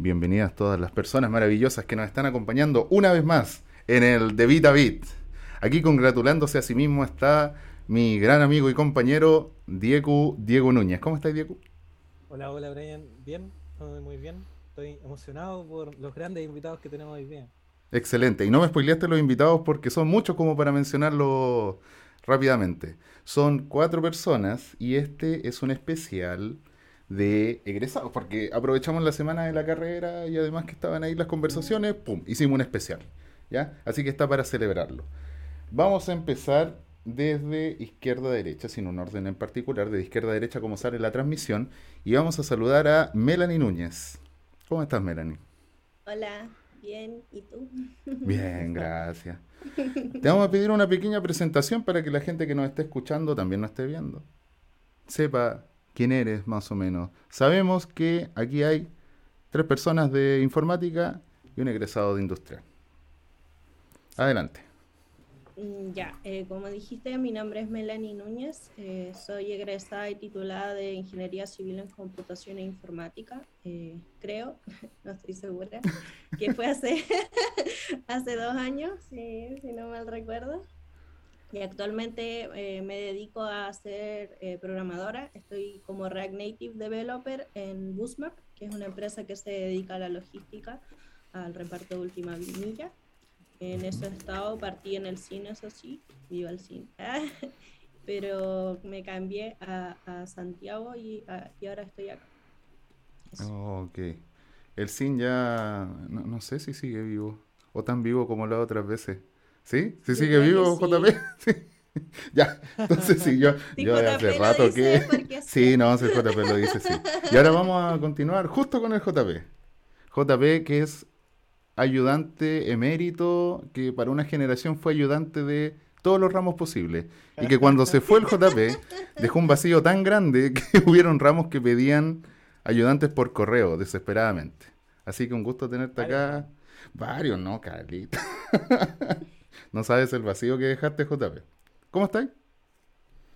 Bienvenidas todas las personas maravillosas que nos están acompañando una vez más en el De Vita Bit. Aquí congratulándose a sí mismo está mi gran amigo y compañero Diego, Diego Núñez. ¿Cómo estás, Diego? Hola, hola, Brian. Bien, muy bien. Estoy emocionado por los grandes invitados que tenemos hoy día. Excelente. Y no me spoileaste los invitados porque son muchos como para mencionarlos rápidamente. Son cuatro personas y este es un especial de egresados, porque aprovechamos la semana de la carrera y además que estaban ahí las conversaciones, ¡pum! Hicimos un especial, ¿ya? Así que está para celebrarlo. Vamos a empezar desde izquierda a derecha, sin un orden en particular, de izquierda a derecha como sale la transmisión, y vamos a saludar a Melanie Núñez. ¿Cómo estás, Melanie? Hola, bien, ¿y tú? Bien, gracias. Te vamos a pedir una pequeña presentación para que la gente que nos esté escuchando también nos esté viendo. Sepa quién eres más o menos. Sabemos que aquí hay tres personas de informática y un egresado de industrial. Adelante. Mm, ya, eh, como dijiste, mi nombre es Melanie Núñez, eh, soy egresada y titulada de Ingeniería Civil en Computación e Informática, eh, creo, no estoy segura, que fue hace, hace dos años, si no mal recuerdo. Y actualmente eh, me dedico a ser eh, programadora. Estoy como React Native Developer en Boostmap, que es una empresa que se dedica a la logística, al reparto de última milla. En ese estado partí en el cine, eso sí, vivo el cine. Pero me cambié a, Santiago y, y, ahora estoy acá. Oh, ok. El cine ya, no, no sé si sigue vivo o tan vivo como las otras veces. ¿Sí? ¿Sí sigue vivo JP? Sí. ya, entonces sí, yo, yo hace rato que... Sí, no, el JP lo dice, sí. Y ahora vamos a continuar justo con el JP. JP que es ayudante emérito, que para una generación fue ayudante de todos los ramos posibles. Y que cuando se fue el JP, dejó un vacío tan grande que hubieron ramos que pedían ayudantes por correo, desesperadamente. Así que un gusto tenerte acá. Varios, ¿no, Carlita? No sabes el vacío que dejaste, JP. ¿Cómo estás?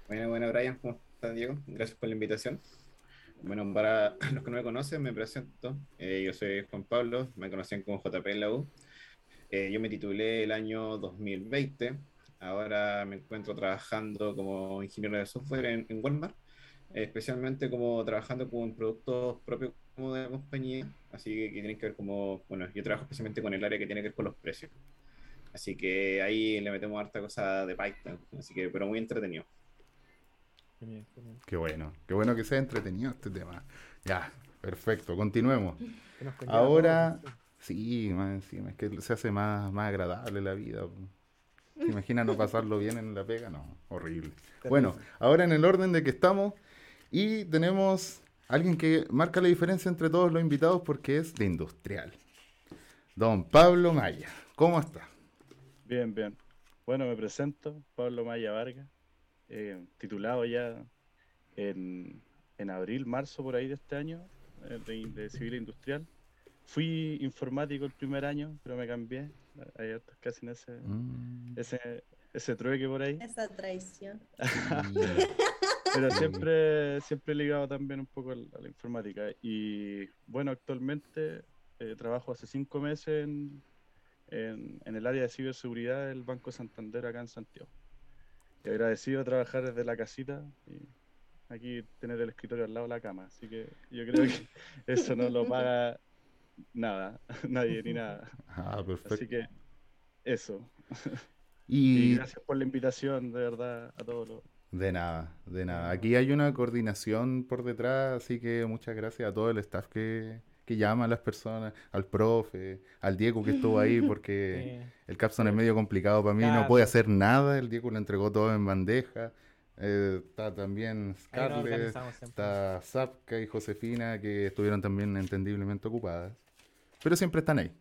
Bueno, bueno, Brian, ¿cómo estás, Diego? Gracias por la invitación. Bueno, para los que no me conocen, me presento. Eh, yo soy Juan Pablo, me conocían como JP en la U. Eh, yo me titulé el año 2020. Ahora me encuentro trabajando como ingeniero de software en, Walmart, especialmente como trabajando con productos propios como de la compañía. Así que, que tienen que ver como, bueno, yo trabajo especialmente con el área que tiene que ver con los precios. Así que ahí le metemos harta cosa de Python. Así que, pero muy entretenido. Qué bueno, qué bueno que sea entretenido este tema. Ya, perfecto, continuemos. Ahora, sí, más encima, es que se hace más, más agradable la vida. ¿Se imagina no pasarlo bien en la pega? No, horrible. Bueno, ahora en el orden de que estamos y tenemos alguien que marca la diferencia entre todos los invitados porque es de industrial. Don Pablo Maya, ¿cómo está? Bien, bien. Bueno, me presento, Pablo Maya Vargas, eh, titulado ya en, abril, marzo por ahí de este año, eh, de, civil industrial. Fui informático el primer año, pero me cambié. Hay casi en ese, mm. ese, ese trueque por ahí. Esa traición. pero siempre, siempre ligado también un poco a la, informática. Y bueno, actualmente eh, trabajo hace cinco meses en en, el área de ciberseguridad del Banco Santander acá en Santiago. Y agradecido de trabajar desde la casita y aquí tener el escritorio al lado de la cama. Así que yo creo que eso no lo paga nada, nadie ni nada. Ah, perfecto. Así que eso. Y... gracias por la invitación, de verdad, a todos los... De nada, de nada. Aquí hay una coordinación por detrás, así que muchas gracias a todo el staff que, que llama a las personas, al profe, al Diego que estuvo ahí, porque el capstone es medio complicado para mí, no puede hacer nada, el Diego le entregó todo en bandeja. Eh, está también Scarlett, está Zapka y Josefina, que estuvieron también entendiblemente ocupadas, pero siempre están ahí,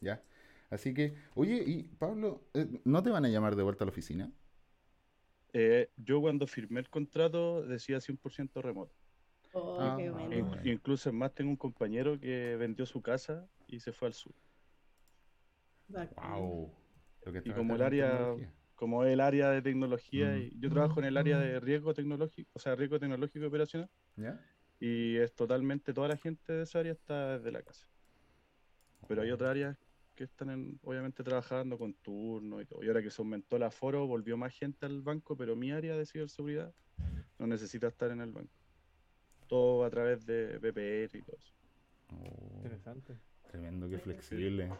¿ya? Así que, oye, y Pablo, eh, ¿no te van a llamar de vuelta a la oficina? Eh, yo cuando firmé el contrato decía 100% remoto. Oh, ah, incluso más tengo un compañero que vendió su casa y se fue al sur. Wow. Y como el área, como el área de tecnología, y yo trabajo en el área de riesgo tecnológico, o sea, riesgo tecnológico y operacional. Y es totalmente, toda la gente de esa área está desde la casa. Pero hay otras áreas que están en- obviamente trabajando con turno y todo. Y ahora que se aumentó el aforo, volvió más gente al banco, pero mi área de ciberseguridad no necesita estar en el banco. Todo a través de VPN y todo eso. Oh, Interesante. tremendo, qué flexible.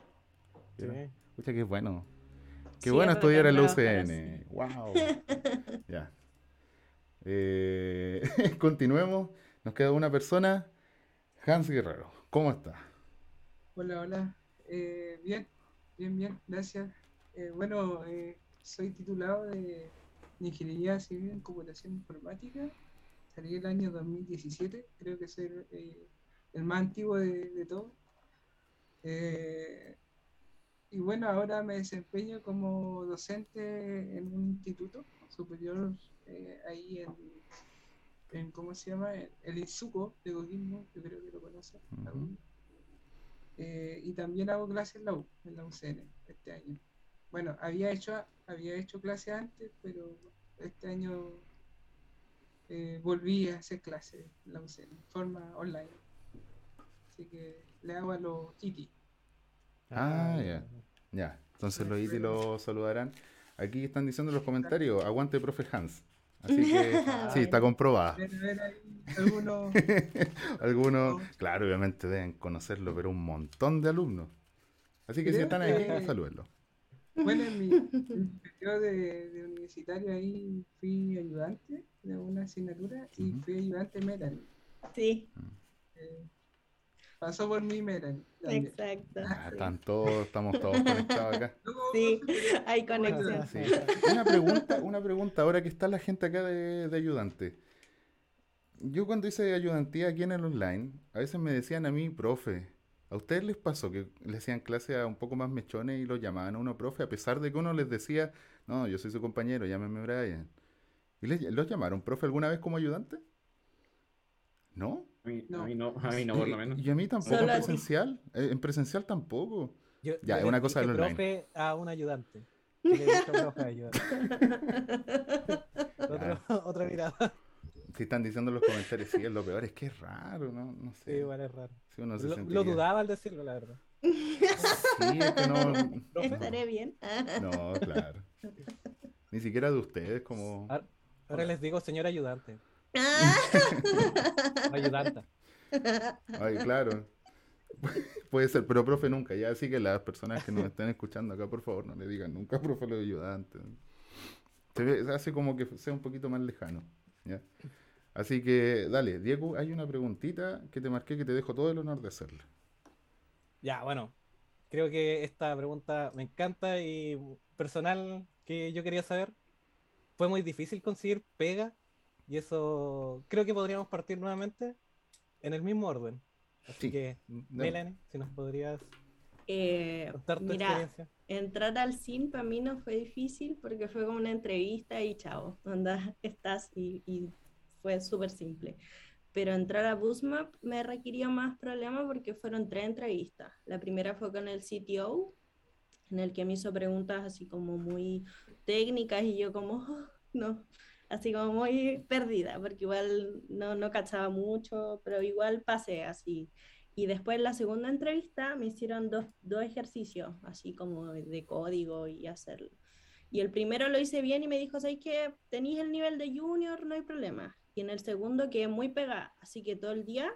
Sí. Escucha, qué bueno. Qué Sí, bueno es estudiar en la bacán UCN. Wow. ya. Eh, continuemos. Nos queda una persona. Hans Guerrero. ¿Cómo está? Hola, hola. Eh, bien, bien, bien, gracias. Eh, bueno, eh, soy titulado de, de Ingeniería Civil en Computación Informática. Salí el año 2017, creo que soy el, eh, el más antiguo de, de todos. Eh, y bueno, ahora me desempeño como docente en un instituto superior eh, ahí en, en, ¿cómo se llama? El INSUCO de Coquimbo, yo creo que lo conocen. Ujú. algunos. Eh, y también hago clases en la U, en la UCN, este año. Bueno, había hecho, había hecho clases antes, pero este año eh, volví a hacer clases en la UCN, en forma online. Así que le hago a los ITI. Ah, ya. Ya. Entonces los ITI lo saludarán. Aquí están diciendo en los comentarios, aguante profe Hans. Así que sí, está comprobada. Ahí algunos. Algunos, claro, obviamente deben conocerlo, pero un montón de alumnos. Así que si están aquí, que- salúdenlo. Bueno, en mi, en mi periodo de, de universitario ahí fui ayudante de una asignatura y Ujú. fui ayudante Melanie. Sí, Eh, pasó por mí Melanie. también. exacto. Ah, están todos, estamos todos conectados acá. Sí, hay conexión. Sí. Una pregunta, una pregunta, ahora que está la gente acá de, de ayudante. Yo cuando hice ayudantía aquí en el online, a veces me decían a mí, profe, ¿a ustedes les pasó que le hacían clase a un poco más mechones y lo llamaban a uno profe, a pesar de que uno les decía, no, yo soy su compañero, llámeme Brian? ¿Y les, los llamaron profe alguna vez como ayudante? ¿No? A mí No. a mí no, a mí no, por lo menos. Y a mí tampoco Solo en presencial. eh, En presencial tampoco. Yo, Ya, es le una cosa dije del online. profe a un ayudante. Y le dije profe a ayudante. Otro- otra mirada. Si están diciendo en los comentarios, sí, es lo peor, es que es raro, ¿no? No Sí, sé. igual es raro. Si uno se Lo, dudaba al decirlo, la verdad. Sí, es que no. Profe. Estaré bien. No, claro. Ni siquiera de ustedes, como. Ahora, ahora les digo señor ayudante. Ah. Ayudanta. Ay, claro. Puede ser, pero profe nunca. Ya así que las personas que nos estén escuchando acá, por favor, no le digan nunca profe lo ayudante. Se ve, hace como que sea un poquito más lejano. ¿ya? Así que, dale, Diego, hay una preguntita que te marqué que te dejo todo el honor de hacerla. Ya, bueno. Creo que esta pregunta me encanta y personal que yo quería saber. Fue muy difícil conseguir pega y eso creo que podríamos partir nuevamente en el mismo orden. Así Sí. que, Melanie, si nos podrías Eh, contar tu mira, experiencia. entrar al CIN para mí no fue difícil porque fue como una entrevista y chao, onda estás y, y fue súper simple. Pero entrar a Boostmap me requirió más problemas porque fueron tres entrevistas. La primera fue con el CTO, en el que me hizo preguntas así como muy técnicas y yo como, "Oh, no, así como muy perdida, porque igual no, no cachaba mucho, pero igual pasé así. Y después la segunda entrevista me hicieron dos, dos ejercicios, así como de código y hacerlo. Y el primero lo hice bien y me dijo, ¿sabes qué? Tenéis el nivel de junior, no hay problema. Y en el segundo quedé muy pegada, así que todo el día,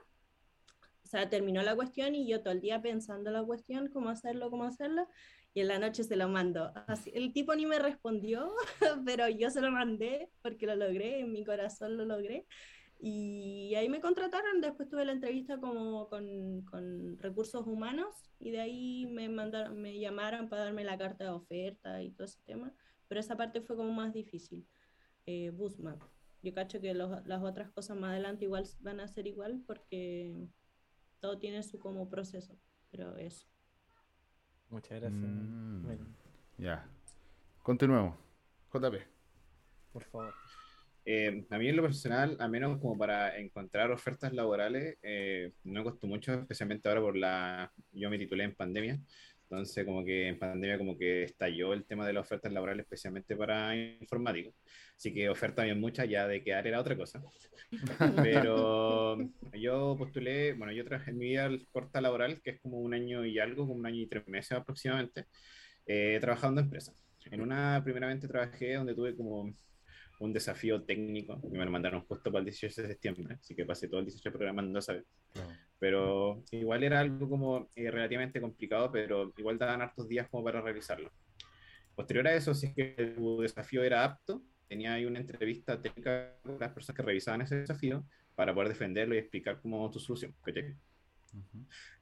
o sea, terminó la cuestión y yo todo el día pensando la cuestión, cómo hacerlo, cómo hacerlo, y en la noche se lo mando. Así, el tipo ni me respondió, pero yo se lo mandé porque lo logré, en mi corazón lo logré. Y ahí me contrataron, después tuve la entrevista como con, con recursos humanos y de ahí me mandaron, me llamaron para darme la carta de oferta y todo ese tema, pero esa parte fue como más difícil. Eh. Yo cacho que las otras cosas más adelante igual van a ser igual porque todo tiene su como proceso, pero eso. Muchas gracias, Mm. Ya. Continuemos. JP. por favor. Eh, a mí en lo personal, a menos como para encontrar ofertas laborales, eh, no me costó mucho, especialmente ahora por la... Yo me titulé en pandemia, Entonces, como que en pandemia como que estalló el tema de las ofertas laborales, especialmente para informáticos. Así que oferta había muchas, ya de quedar era otra cosa. Pero yo postulé, bueno, yo trabajé en mi vida corta laboral, que es como un año y algo, como un año y tres meses aproximadamente, eh, trabajando en empresas. En una, primeramente trabajé donde tuve como un desafío técnico, que me lo mandaron justo para el 18 de septiembre, así que pasé todo el 18 programando, ¿sabes? Pero igual era algo como eh, relativamente complicado, pero igual daban hartos días como para realizarlo. Posterior a eso, si es que tu desafío era apto, tenía ahí una entrevista técnica con las personas que revisaban ese desafío para poder defenderlo y explicar cómo tu solución.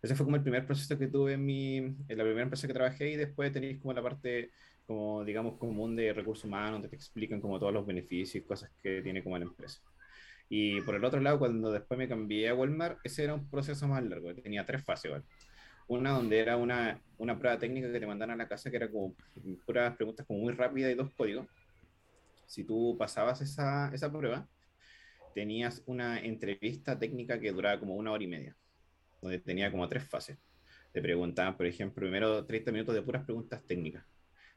Ese fue como el primer proceso que tuve en, mi, en la primera empresa que trabajé y después tenéis como la parte como digamos común de recursos humanos donde te explican como todos los beneficios y cosas que tiene como la empresa. Y por el otro lado, cuando después me cambié a Walmart, ese era un proceso más largo, tenía tres fases. Una donde era una, una prueba técnica que te mandaban a la casa, que era como puras preguntas como muy rápidas y dos códigos. Si tú pasabas esa, esa prueba, tenías una entrevista técnica que duraba como una hora y media, donde tenía como tres fases. Te preguntaban, por ejemplo, primero 30 minutos de puras preguntas técnicas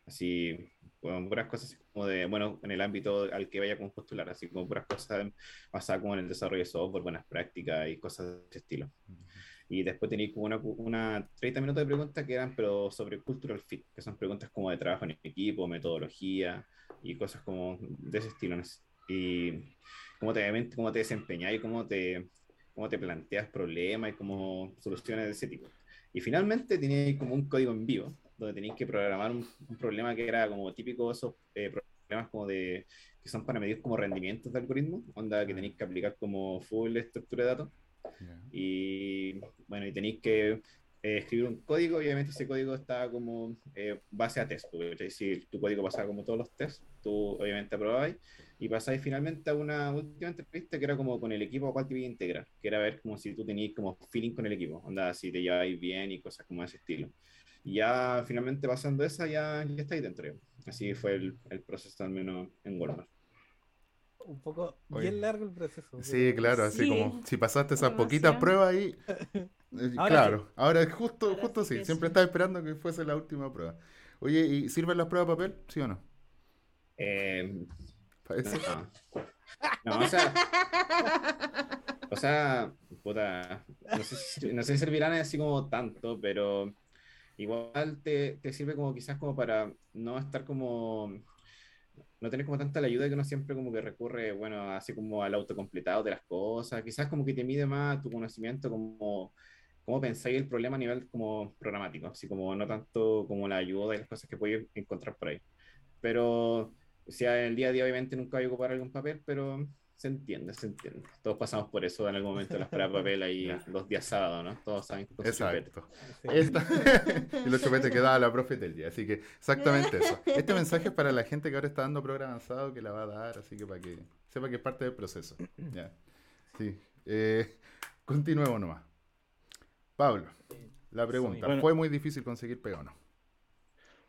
así, bueno, puras cosas como de, bueno, en el ámbito al que vaya a postular, así como puras cosas basadas como en el desarrollo de software, buenas prácticas y cosas de ese estilo. Y después tenéis como una, una 30 minutos de preguntas que eran, pero sobre cultural fit, que son preguntas como de trabajo en equipo, metodología y cosas como de ese estilo. Y cómo te, cómo te desempeñas y cómo te, cómo te planteas problemas y cómo soluciones de ese tipo. Y finalmente tenéis como un código en vivo, donde tenéis que programar un, problema que era como típico esos eh, problemas como de que son para medir como rendimientos de algoritmos, onda que tenéis que aplicar como full estructura de datos. Y bueno, y tenéis que eh, escribir un código, y obviamente ese código está como eh, base a test, porque si tu código pasa como todos los tests, tú obviamente aprobáis y pasáis finalmente a una última entrevista que era como con el equipo a cual te iba a integrar, que era ver como si tú tenías como feeling con el equipo, onda si te lleváis bien y cosas como ese estilo. Y ya finalmente pasando esa, ya, ya estáis dentro. Así fue el, el, proceso, al menos en Walmart. Un poco bien largo el proceso. Sí, claro, así como si pasaste esas poquitas pruebas ahí. Eh, claro, ahora justo, justo sí, siempre estaba esperando que fuese la última prueba. Oye, ¿y sirven las pruebas de papel? ¿Sí o no? Eh, no. o sea. O sea, puta. No sé, no sé si servirán así como tanto, pero igual te, te, sirve como quizás como para no estar como no tener como tanta la ayuda que uno siempre como que recurre, bueno, así como al autocompletado de las cosas, quizás como que te mide más tu conocimiento como cómo pensáis el problema a nivel como programático, así como no tanto como la ayuda y las cosas que puedes encontrar por ahí. Pero, o sea, el día a día obviamente nunca voy a ocupar algún papel, pero se entiende, se entiende. Todos pasamos por eso en algún momento de las pruebas de papel ahí los días sábados, ¿no? Todos saben que Exacto. y los chupetes que daba la profe del día. Así que exactamente eso. Este mensaje es para la gente que ahora está dando programa avanzado que la va a dar, así que para que sepa que es parte del proceso. Ya. Sí. Eh, continuemos nomás. Pablo, la pregunta, ¿fue muy difícil conseguir pega o no?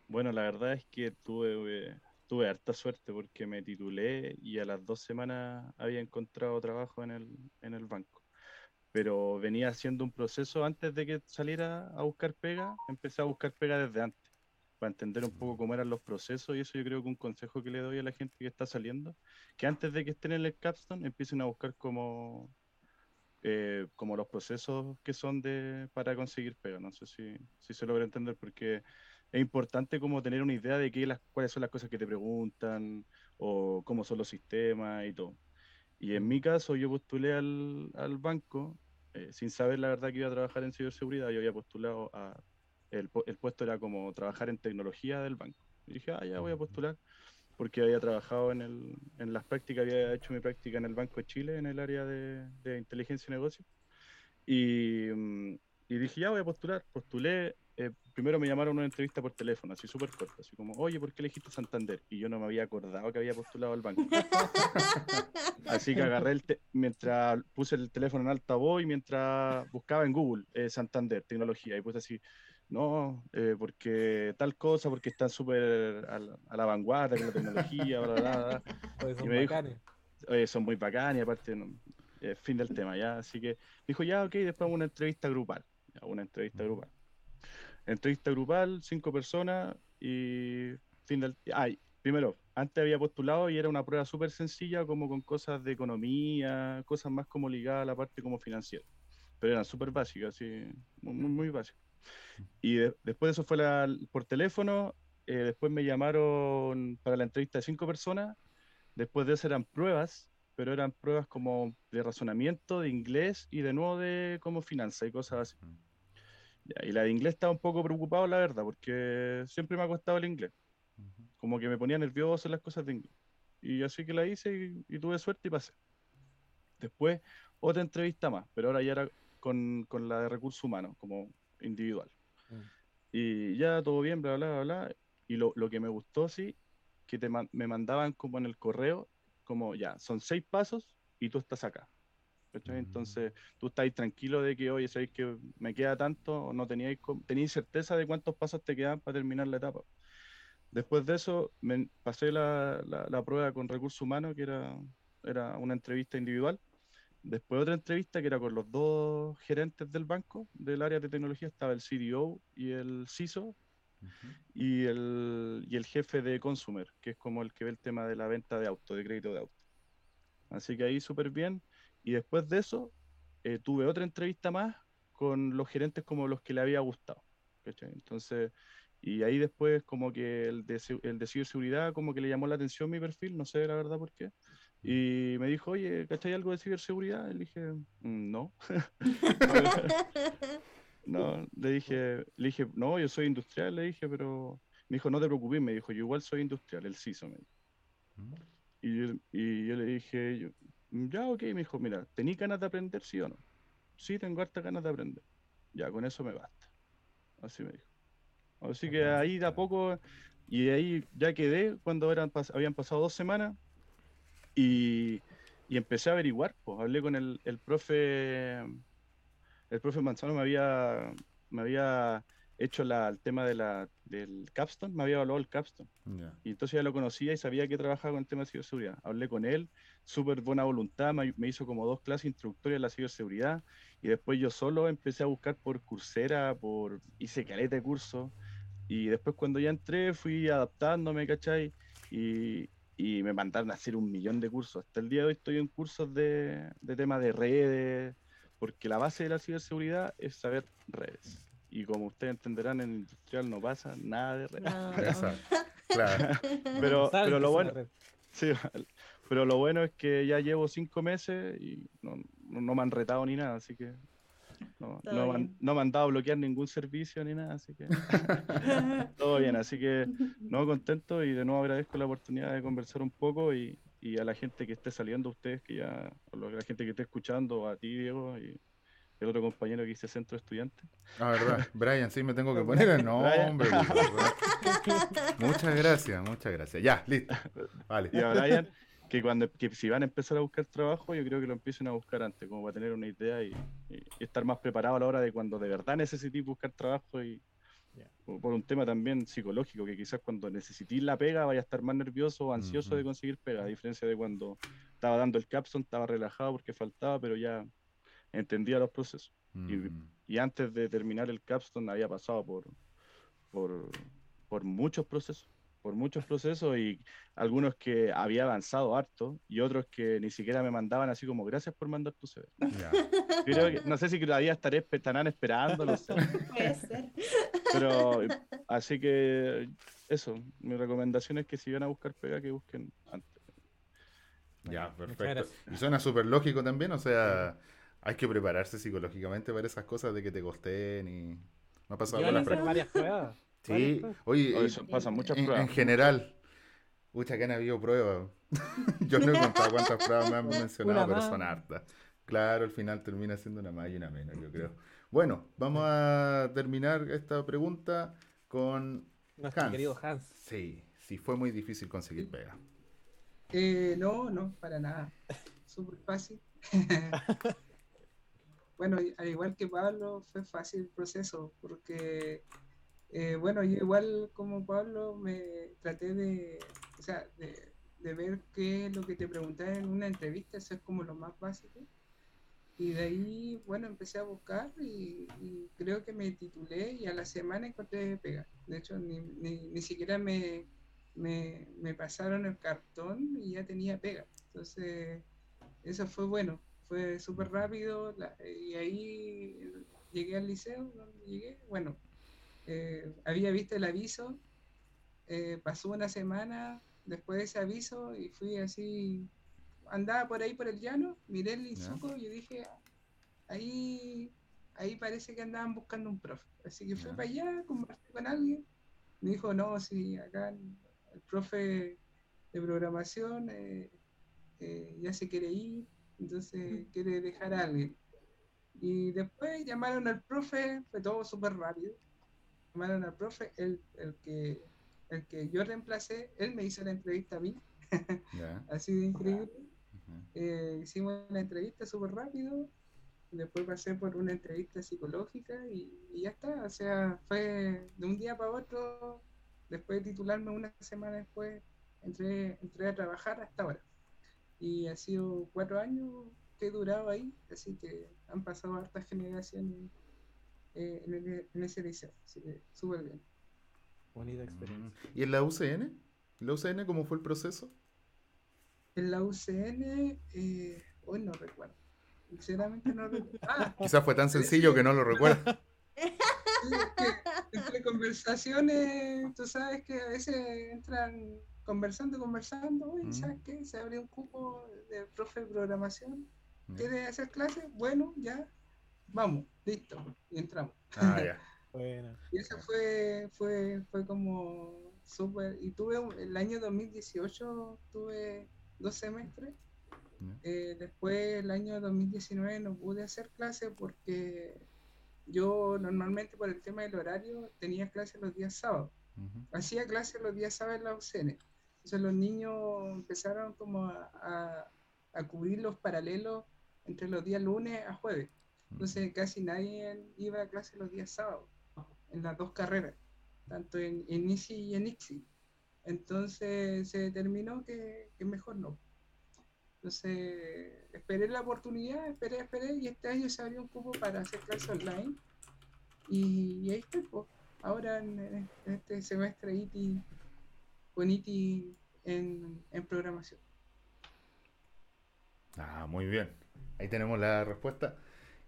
Bueno, la verdad es que tuve tuve harta suerte porque me titulé y a las dos semanas había encontrado trabajo en el, en el banco. Pero venía haciendo un proceso antes de que saliera a buscar pega, empecé a buscar pega desde antes, para entender un poco cómo eran los procesos y eso yo creo que un consejo que le doy a la gente que está saliendo, que antes de que estén en el capstone empiecen a buscar como, eh, como los procesos que son de, para conseguir pega. No sé si, si se logra entender porque es importante como tener una idea de qué las, cuáles son las cosas que te preguntan o cómo son los sistemas y todo. Y en mi caso yo postulé al, al banco eh, sin saber la verdad que iba a trabajar en ciberseguridad, yo había postulado a, el, el, puesto era como trabajar en tecnología del banco. Y dije, ah, ya voy a postular, porque había trabajado en, el, en las prácticas, había hecho mi práctica en el Banco de Chile, en el área de, de inteligencia y negocio. Y, mm, y dije, ya voy a postular. Postulé, eh, primero me llamaron a una entrevista por teléfono, así súper corta, así como, oye, ¿por qué elegiste Santander? Y yo no me había acordado que había postulado al banco. así que agarré el, mientras puse el teléfono en altavoz y mientras buscaba en Google eh, Santander, tecnología, y puse así, no, eh, porque tal cosa, porque están súper a, la vanguardia con la tecnología, bla, bla, bla. son, y son muy bacanes, aparte, fin del tema, ya. Así que dijo, ya, ok, después una entrevista grupal, una entrevista grupal. Entrevista grupal, cinco personas y fin del... Ay, primero, antes había postulado y era una prueba súper sencilla como con cosas de economía, cosas más como ligadas a la parte como financiera. Pero eran súper básicas, así, muy, muy básicas. Y después de eso fue la, por teléfono, eh, después me llamaron para la entrevista de cinco personas, después de eso eran pruebas, pero eran pruebas como de razonamiento, de inglés y de nuevo de como finanzas y cosas así. Y la de inglés estaba un poco preocupado, la verdad, porque siempre me ha costado el inglés. Como que me ponía nervioso en las cosas de inglés. Y así que la hice y, tuve suerte y pasé. Después, otra entrevista más, pero ahora ya era con, con la de recursos humanos, como individual. Mm. Y ya todo bien, bla, bla, bla, bla. Y lo, lo que me gustó, sí, que te me mandaban como en el correo, como ya, son seis pasos y tú estás acá. Mm. Entonces, tú estás tranquilo de que, oye, sabéis que me queda tanto, o no teníais, teníais certeza de cuántos pasos te quedan para terminar la etapa. Después de eso, me pasé la, la, la, prueba con recursos humanos, que era, era una entrevista individual. Después otra entrevista que era con los dos gerentes del banco, del área de tecnología, estaba el CDO y el CISO, y, el, y el jefe de consumer, que es como el que ve el tema de la venta de auto, de crédito de auto. Así que ahí súper bien. Y después de eso, eh, tuve otra entrevista más con los gerentes como los que le había gustado. Entonces, y ahí después como que el de, el de ciberseguridad como que le llamó la atención mi perfil, no sé la verdad por qué. Y me dijo, oye, ¿cachai algo de ciberseguridad? Y le dije, mm, no. no, le dije, le dije, no, yo soy industrial, le dije, pero me dijo, no te preocupes, me dijo, yo igual soy industrial, el CISO, me dijo. Mm. Y, yo, y yo le dije, yo, ya, ok, me dijo, mira, ¿tení ganas de aprender, sí o no? Sí, tengo harta ganas de aprender. Ya, con eso me basta. Así me dijo. Así que ahí de a poco, y ahí ya quedé cuando eran, habían pasado dos semanas, y, empecé a averiguar, pues hablé con el, el profe, el profe Manzano me había, me había hecho la, el tema de la, del capstone, me había evaluado el capstone. Y entonces ya lo conocía y sabía que trabajaba con el tema de ciberseguridad. Hablé con él, súper buena voluntad, me, hizo como dos clases introductorias de la ciberseguridad y después yo solo empecé a buscar por Coursera, por hice caleta de curso y después cuando ya entré fui adaptándome, ¿cachai? Y, y me mandaron a hacer un millón de cursos. Hasta el día de hoy estoy en cursos de, de temas de redes, porque la base de la ciberseguridad es saber redes. Y como ustedes entenderán, en el industrial no pasa nada de redes. claro. pero, pero lo bueno, sí, pero lo bueno es que ya llevo cinco meses y no, no me han retado ni nada, así que no, no, me han dado a bloquear ningún servicio ni nada, así que todo bien. Así que no contento y de nuevo agradezco la oportunidad de conversar un poco y, y a la gente que esté saliendo, a ustedes, que ya, a la gente que esté escuchando, a ti, Diego, y el otro compañero que hice centro estudiante. Ah, verdad. Brian, sí me tengo que poner el nombre. muchas gracias, muchas gracias. Ya, listo. Vale. Y a Brian, que cuando que si van a empezar a buscar trabajo, yo creo que lo empiecen a buscar antes, como para tener una idea y, estar más preparado a la hora de cuando de verdad necesitís buscar trabajo y por un tema también psicológico, que quizás cuando necesitís la pega vaya a estar más nervioso o ansioso de conseguir pega, a diferencia de cuando estaba dando el capstone, estaba relajado porque faltaba, pero ya entendía los procesos. y, antes de terminar el capstone había pasado por, por, por muchos procesos por muchos procesos y algunos que había avanzado harto y otros que ni siquiera me mandaban así como gracias por mandar tu CV. no sé si todavía estaré, estarán esperando, Puede ser. Pero así que eso, mi recomendación es que si van a buscar pega, que busquen antes. Ya, perfecto. Y suena súper lógico también, o sea, hay que prepararse psicológicamente para esas cosas de que te costen y... Me ha pasado con las varias pruebas. Sí, oye, eso pasa muchas pruebas. En general, mucha que han habido pruebas. Yo no he contado cuántas pruebas me han mencionado, pero son hartas. Claro, al final termina siendo una más y una menos, yo creo. Bueno, vamos a terminar esta pregunta con Nuestro Hans. querido Hans. Sí, sí, fue muy difícil conseguir pega. Eh, no, no, para nada. Súper fácil. bueno, al igual que Pablo, fue fácil el proceso, porque eh, bueno, yo igual como Pablo me traté de, o sea, de, ver qué es lo que te preguntaba en una entrevista, eso es como lo más básico. Y de ahí, bueno, empecé a buscar y, creo que me titulé y a la semana encontré pega. De hecho, ni, ni, siquiera me, me, me, pasaron el cartón y ya tenía pega. Entonces, eso fue bueno, fue súper rápido y ahí llegué al liceo, donde llegué, bueno, eh, había visto el aviso, eh, pasó una semana después de ese aviso y fui así andaba por ahí por el llano, miré el Izuko y dije, ahí, ahí parece que andaban buscando un profe. Así que fui para allá, conversé con alguien, me dijo, no, si acá el profe de programación eh, eh, ya se quiere ir, entonces quiere dejar a alguien. Y después llamaron al profe, fue todo súper rápido. Llamaron al profe, el, el, que, el que yo reemplacé, él me hizo la entrevista a mí. Así de increíble. Eh, hicimos una entrevista súper rápido, después pasé por una entrevista psicológica y, ya está, o sea, fue de un día para otro, después de titularme una semana después, entré, entré a trabajar hasta ahora. Y ha sido cuatro años que he durado ahí, así que han pasado hartas generaciones eh, en, ese liceo, así que súper bien. Bonita experiencia. ¿Y en la UCN? ¿La UCN cómo fue el proceso? En la UCN, eh, hoy no recuerdo. Sinceramente no recuerdo. Ah, Quizás fue tan sencillo que no lo recuerdo. entre conversaciones, tú sabes que a veces entran conversando, conversando, uy, mm. ¿sabes qué? Se abre un cupo de profe de programación. Mm. ¿Quieres hacer clases? Bueno, ya, vamos, listo, y entramos. Ah, ya. bueno. Y eso fue, fue, fue como súper, y tuve el año 2018, tuve dos semestres. Eh, después, el año 2019, no pude hacer clases porque yo normalmente por el tema del horario tenía clases los días sábados. Hacía clases los días sábados en la UCN. Entonces los niños empezaron como a, a, cubrir los paralelos entre los días lunes a jueves. Entonces casi nadie iba a clase los días sábados en las dos carreras, tanto en, en ICI y en ICSI. Entonces se determinó que, mejor no. Entonces esperé la oportunidad, esperé, esperé, y este año se abrió un cupo para hacer clases online. Y, ahí estoy, pues. ahora en, este semestre ITI, con ITI en, en programación. Ah, muy bien. Ahí tenemos la respuesta.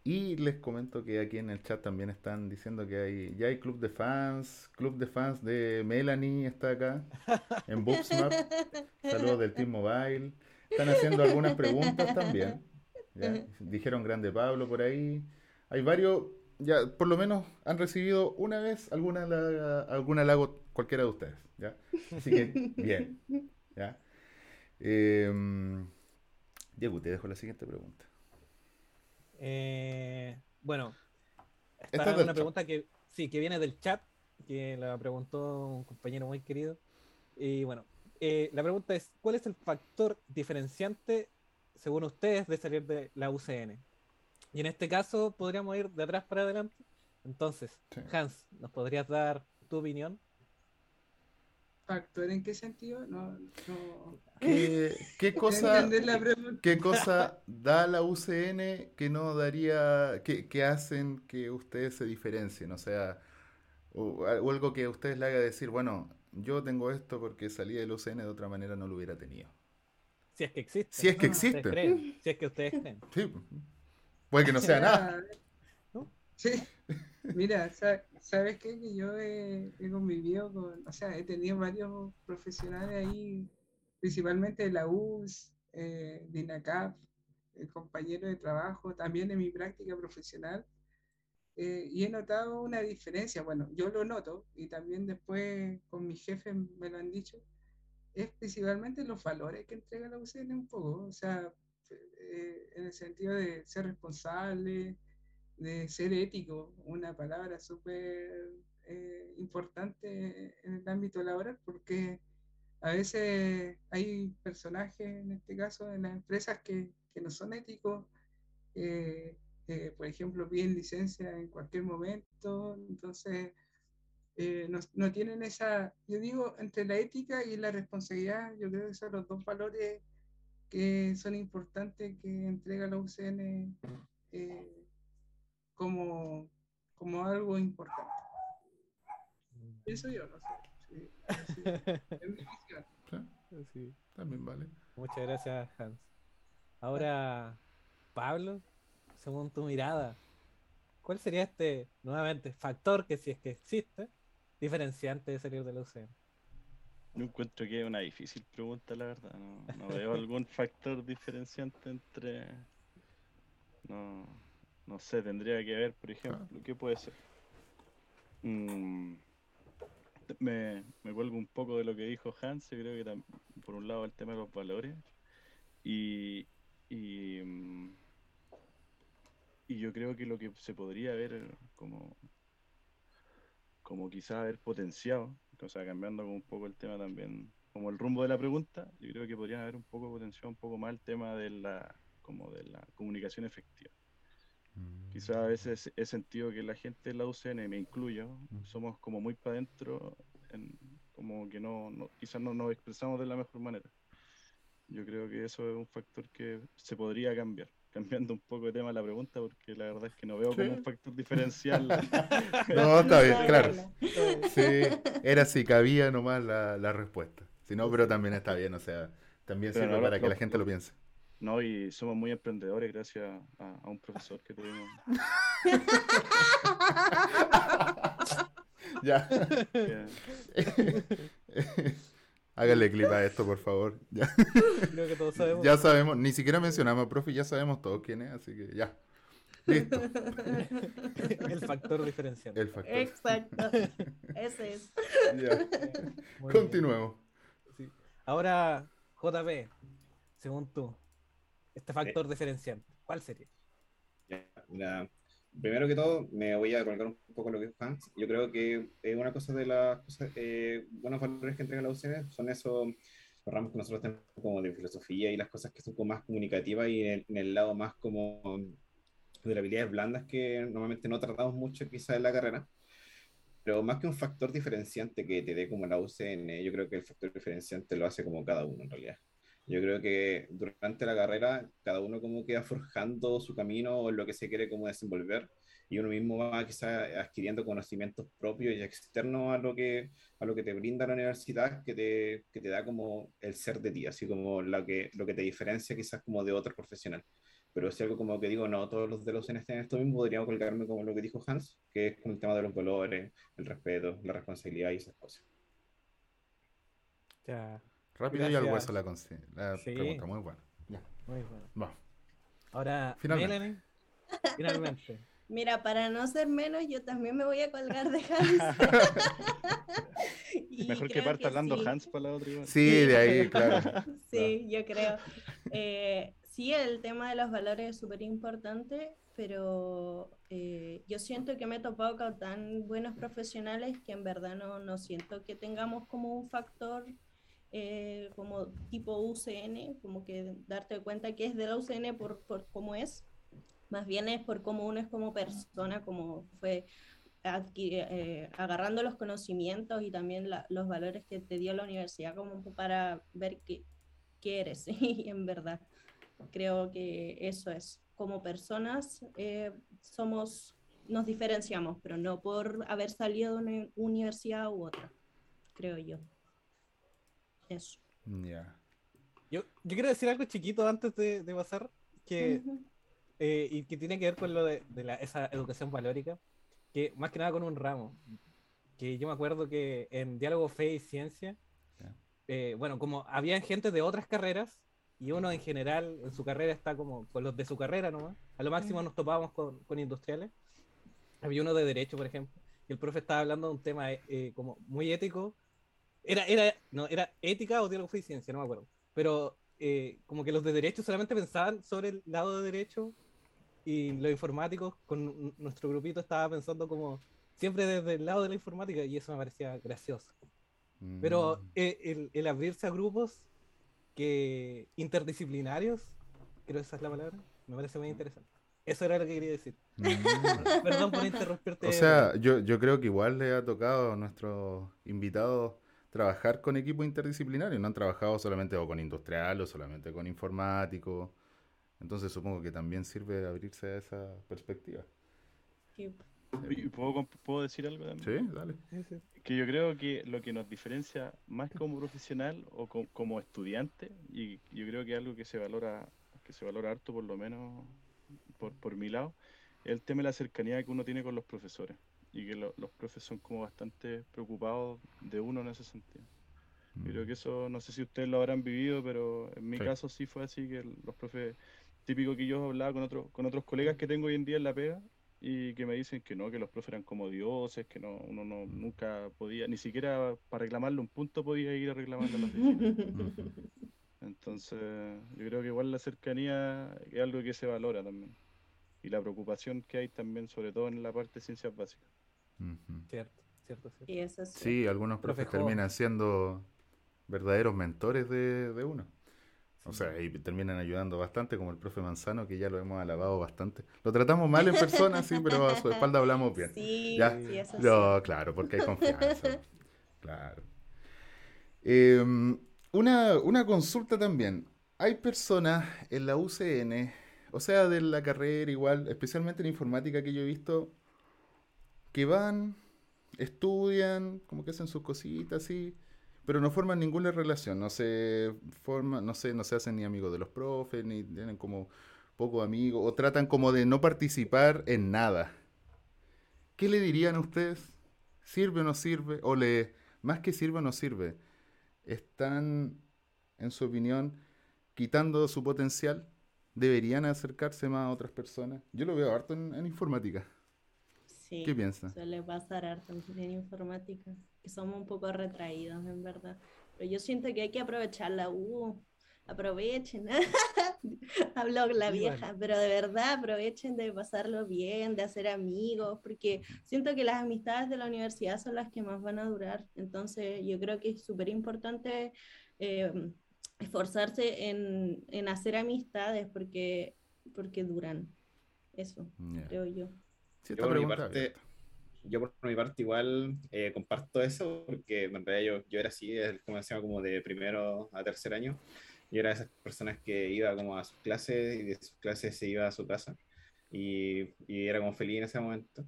Y les comento que aquí en el chat también están diciendo que hay ya hay club de fans, club de fans de Melanie está acá en Booksmap. Saludos del Team Mobile. Están haciendo algunas preguntas también. Dijeron Grande Pablo por ahí. Hay varios, ya por lo menos han recibido una vez alguna alguna halago cualquiera de ustedes. ¿ya? Así que bien. ¿ya? Eh, Diego, te dejo la siguiente pregunta. Eh, bueno, esta es una pregunta que sí, que viene del chat, que la preguntó un compañero muy querido. Y bueno, eh, la pregunta es, ¿cuál es el factor diferenciante, según ustedes, de salir de la UCN? Y en este caso podríamos ir de atrás para adelante. Entonces, Hans, ¿nos podrías dar tu opinión? ¿Factor en qué sentido? No, ¿Qué, cosa, ¿Qué cosa da la UCN que no daría, que, hacen que ustedes se diferencien? O sea, o, algo que ustedes le haga decir, bueno, yo tengo esto porque salí del UCN de otra manera no lo hubiera tenido. Si es que existe. Si es que existe. Si es que ustedes creen. Sí. Puede que no sea nada. Sí. Mira, ¿sabes qué? Que yo he, convivido con, o sea, he tenido varios profesionales ahí, principalmente de la US, eh, de INACAP, el compañero de trabajo, también en mi práctica profesional, eh, y he notado una diferencia, bueno, yo lo noto, y también después con mi jefe me lo han dicho, es principalmente los valores que entrega la UCN un poco, o sea, eh, en el sentido de ser responsable, de ser ético, una palabra súper eh, importante en el ámbito laboral, porque a veces hay personajes, en este caso, en las empresas que, que no son éticos, eh, por ejemplo, piden licencia en cualquier momento, entonces eh, no, no, tienen esa, yo digo, entre la ética y la responsabilidad, yo creo que son los dos valores que son importantes que entrega la UCN eh, como, como algo importante. Eso yo no sé. Sí, sí, es. Sí, también vale. Muchas gracias, Hans. Ahora, Pablo, según tu mirada, ¿cuál sería este, nuevamente, factor que si es que existe, diferenciante de salir de la UCM? Yo encuentro que es una difícil pregunta, la verdad. No, no veo algún factor diferenciante entre. No, no sé, tendría que ver, por ejemplo, ¿qué puede ser? Mm, me, me cuelgo un poco de lo que dijo Hans, yo creo que tam- por un lado el tema de los valores y, y, mm, y yo creo que lo que se podría ver como, como quizás haber potenciado, o sea, cambiando un poco el tema también, como el rumbo de la pregunta, yo creo que podrían haber un poco potenciado un poco más el tema de la, como de la comunicación efectiva. Mm. Quizás a veces he sentido que la gente de la UCN, me incluyo, Mm. somos como muy para adentro, en- como que no, no- quizás no nos expresamos de la mejor manera. Yo creo que eso es un factor que se podría cambiar, cambiando un poco de tema la pregunta, porque la verdad es que no veo Sí. como un factor diferencial. No, está bien, claro. Sí, era si cabía nomás la, la respuesta. Si no, pero también está bien, o sea, también Pero sirve no, para lo- que la lo- gente lo piense. No, y somos muy emprendedores gracias a, a un profesor que tuvimos. Ya. Hágale clip a esto, por favor. Ya, Creo que todos sabemos. ya sabemos, ni siquiera mencionamos a profe, ya sabemos todos quién es, así que ya. Listo, el factor diferenciante. el factor. Exacto. Ese es. Ya. Continuemos. Sí. Ahora, JP, según tú, este factor diferenciante, ¿cuál sería? Mira, primero que todo, me voy a colgar un poco lo que dijo Hans. Yo creo que eh, una cosa de las cosas, eh, buenos valores que entrega la UCN son esos ramos que nosotros tenemos como de filosofía y las cosas que son como más comunicativas y en el, en el lado más como de las habilidades blandas que normalmente no tratamos mucho quizás en la carrera. Pero más que un factor diferenciante que te dé como la UCN, yo creo que el factor diferenciante lo hace como cada uno en realidad. Yo creo que durante la carrera cada uno como que va forjando su camino o lo que se quiere como desenvolver y uno mismo va quizás adquiriendo conocimientos propios y externos a lo que, a lo que te brinda la universidad que te, que te da como el ser de ti, así como lo que, lo que te diferencia quizás como de otro profesional. Pero si algo como que digo, no, todos los de los en esto mismo, podríamos colgarme como lo que dijo Hans, que es con el tema de los valores, el respeto, la responsabilidad y esas cosas. Ya, Rápido y al hueso la, la Sí. pregunta, muy buena. Ya, muy bueno. vamos. Ahora, Finalmente. Melanie, finalmente. Mira, para no ser menos, yo también me voy a colgar de Hans. Mejor que parta hablando sí. Hans para la otra. igual. Sí, de ahí, claro. Sí, yo creo. Eh, sí, el tema de los valores es súper importante, pero eh, yo siento que me he topado con tan buenos profesionales que en verdad no, no siento que tengamos como un factor eh, como tipo UCN, como que darte cuenta que es de la UCN por, por cómo es, más bien es por cómo uno es como persona, como fue eh, agarrando los conocimientos y también la- los valores que te dio la universidad como para ver qué, qué eres. Y en verdad, creo que eso es. Como personas eh, somos, nos diferenciamos, pero no por haber salido de una universidad u otra, creo yo. Eso. Ya. Yo, yo quiero decir algo chiquito antes de, de pasar, que, eh, y que tiene que ver con lo de, de la- esa educación valórica, que más que nada con un ramo. Que yo me acuerdo que en Diálogo Fe y Ciencia, Ya. eh, bueno, como había gente de otras carreras, y uno en general en su carrera está como con los de su carrera nomás, a lo máximo nos topábamos con, con industriales. Había uno de Derecho, por ejemplo, y el profe estaba hablando de un tema eh, como muy ético. Era, era, no, era ética o diálogo y ciencia, no me acuerdo. Pero eh, como que los de Derecho solamente pensaban sobre el lado de Derecho y los informáticos con nuestro grupito estaba pensando como siempre desde el lado de la informática y eso me parecía gracioso. Pero Mm. eh, el, el abrirse a grupos que interdisciplinarios, creo que esa es la palabra, me parece muy interesante. Eso era lo que quería decir. Mm. Perdón por interrumpirte. O sea, yo, yo creo que igual le ha tocado a nuestros invitados trabajar con equipos interdisciplinarios. No han trabajado solamente o con industrial o solamente con informático. Entonces supongo que también sirve abrirse a esa perspectiva. Sí. ¿Y ¿Puedo, puedo decir algo también? Sí, dale. Que yo creo que lo que nos diferencia más como profesional o co- como estudiante, y yo creo que es algo que se valora, que se valora harto por lo menos por, por mi lado, es el tema de la cercanía que uno tiene con los profesores. Y que lo- los profes son como bastante preocupados de uno en ese sentido. Yo creo que eso, no sé si ustedes lo habrán vivido, pero en mi Sí. caso sí fue así, que los profes, típico que yo hablaba con, otros con otros colegas que tengo hoy en día en la pega, y que me dicen que no, que los profes eran como dioses, que no, uno no, nunca podía, ni siquiera para reclamarle un punto podía ir a reclamarle a vecinos. Entonces, yo creo que igual la cercanía es algo que se valora también. Y la preocupación que hay también, sobre todo en la parte de ciencias básicas. Cierto, cierto, cierto. Y eso sí. Algunos Profe profes terminan siendo verdaderos mentores de, de uno. O sea, y terminan ayudando bastante, como el profe Manzano, que ya lo hemos alabado bastante. Lo tratamos mal en persona, sí, pero a su espalda hablamos bien. Sí, Ya. sí, eso No, claro, porque hay confianza. Claro. Em, una, una consulta también. Hay personas en la UCN, o sea, de la carrera igual, especialmente en informática que yo he visto, que van, estudian, como que hacen sus cositas así, pero no forman ninguna relación, no se forman, no sé, no se hacen ni amigos de los profes, ni tienen como pocos amigos, o tratan como de no participar en nada. ¿Qué le dirían a ustedes? ¿Sirve o no sirve? O le, más que sirve o no sirve, ¿están, en su opinión, quitando su potencial? ¿Deberían acercarse más a otras personas? Yo lo veo harto en informática. Sí, ¿Qué piensa? suele pasar harto en informática, que somos un poco retraídos, en verdad. Pero yo siento que hay que aprovechar la U. Aprovechen. Habló la Sí, vieja, pero de verdad aprovechen de pasarlo bien, de hacer amigos, porque siento que las amistades de la universidad son las que más van a durar. Entonces, yo creo que es súper importante eh, esforzarse en, en hacer amistades porque, porque duran. Eso, Ya. creo yo. Sí, Yo por mi parte, yo por mi parte igual eh, comparto eso, porque en realidad yo, yo era así, el- como decía, como de primero a tercer año. Yo era de esas personas que iba como a sus clases y de sus clases se iba a su casa y, y era como feliz en ese momento.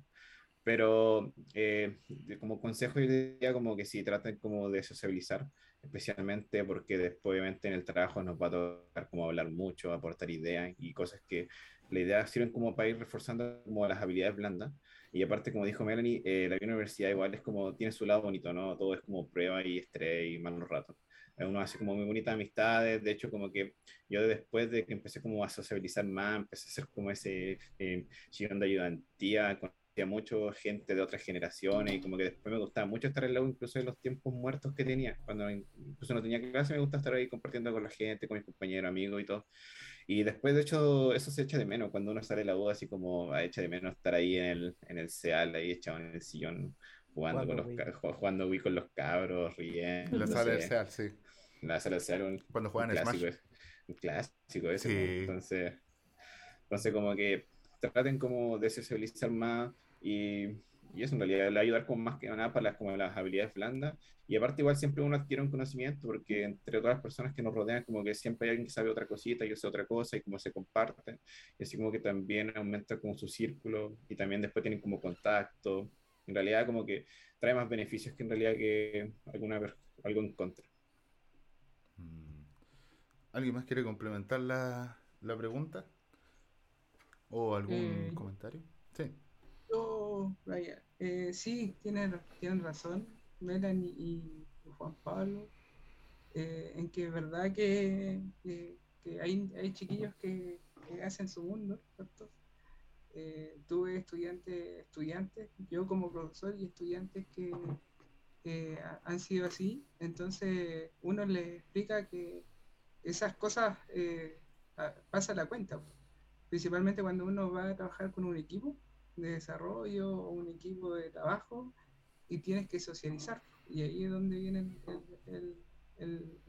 Pero eh, como consejo yo diría como que sí, traten como de sociabilizar, especialmente porque después obviamente en el trabajo nos va a tocar como hablar mucho, aportar ideas y cosas que la idea sirven como para ir reforzando como las habilidades blandas. Y aparte, como dijo Melanie, eh, la universidad igual es como, tiene su lado bonito, ¿no? Todo es como prueba y estrés y malos ratos. Eh, Uno hace como muy bonitas amistades, de hecho como que yo después de que empecé como a sociabilizar más, empecé a ser como ese eh, de ayudantía, conocía mucho gente de otras generaciones y como que después me gustaba mucho estar en la U, incluso en los tiempos muertos que tenía, cuando incluso no tenía clase, me gusta estar ahí compartiendo con la gente, con mis compañeros, amigos y todo. Y después, de hecho, eso se echa de menos cuando uno sale de la U, así como ah, echa de menos estar ahí en el, en el CEAL, ahí echado en el sillón, jugando, Jugando con los, Wii. jugando Wii con los cabros, riendo. En la sala del. SEAL, sí. La sala del CEAL, un, Cuando un juegan clásico, Smash. es- un clásico ese. Sí. ¿no? Entonces, entonces, como que traten como de socializar más y, y eso en realidad le va a ayudar con más que nada para las, como las habilidades blandas. Y aparte igual siempre uno adquiere un conocimiento porque entre todas las personas que nos rodean como que siempre hay alguien que sabe otra cosita y hace otra cosa y como se comparte. Y así como que también aumenta como su círculo y también después tienen como contacto. En realidad como que trae más beneficios que en realidad que alguna, algo en contra. Mm. ¿Alguien más quiere complementar la, la pregunta? ¿O algún Eh. comentario? Sí. Vaya, eh, sí, tienen, tienen razón, Melanie y Juan Pablo, eh, en que es verdad que, que- que hay, hay chiquillos que, hacen su mundo, ¿cierto? Eh, tuve estudiantes, estudiantes, yo como profesor y estudiantes que, que ha- han sido así, entonces uno les explica que esas cosas eh, pasa la cuenta, principalmente cuando uno va a trabajar con un equipo de desarrollo o un equipo de trabajo y tienes que socializar. Y ahí es donde viene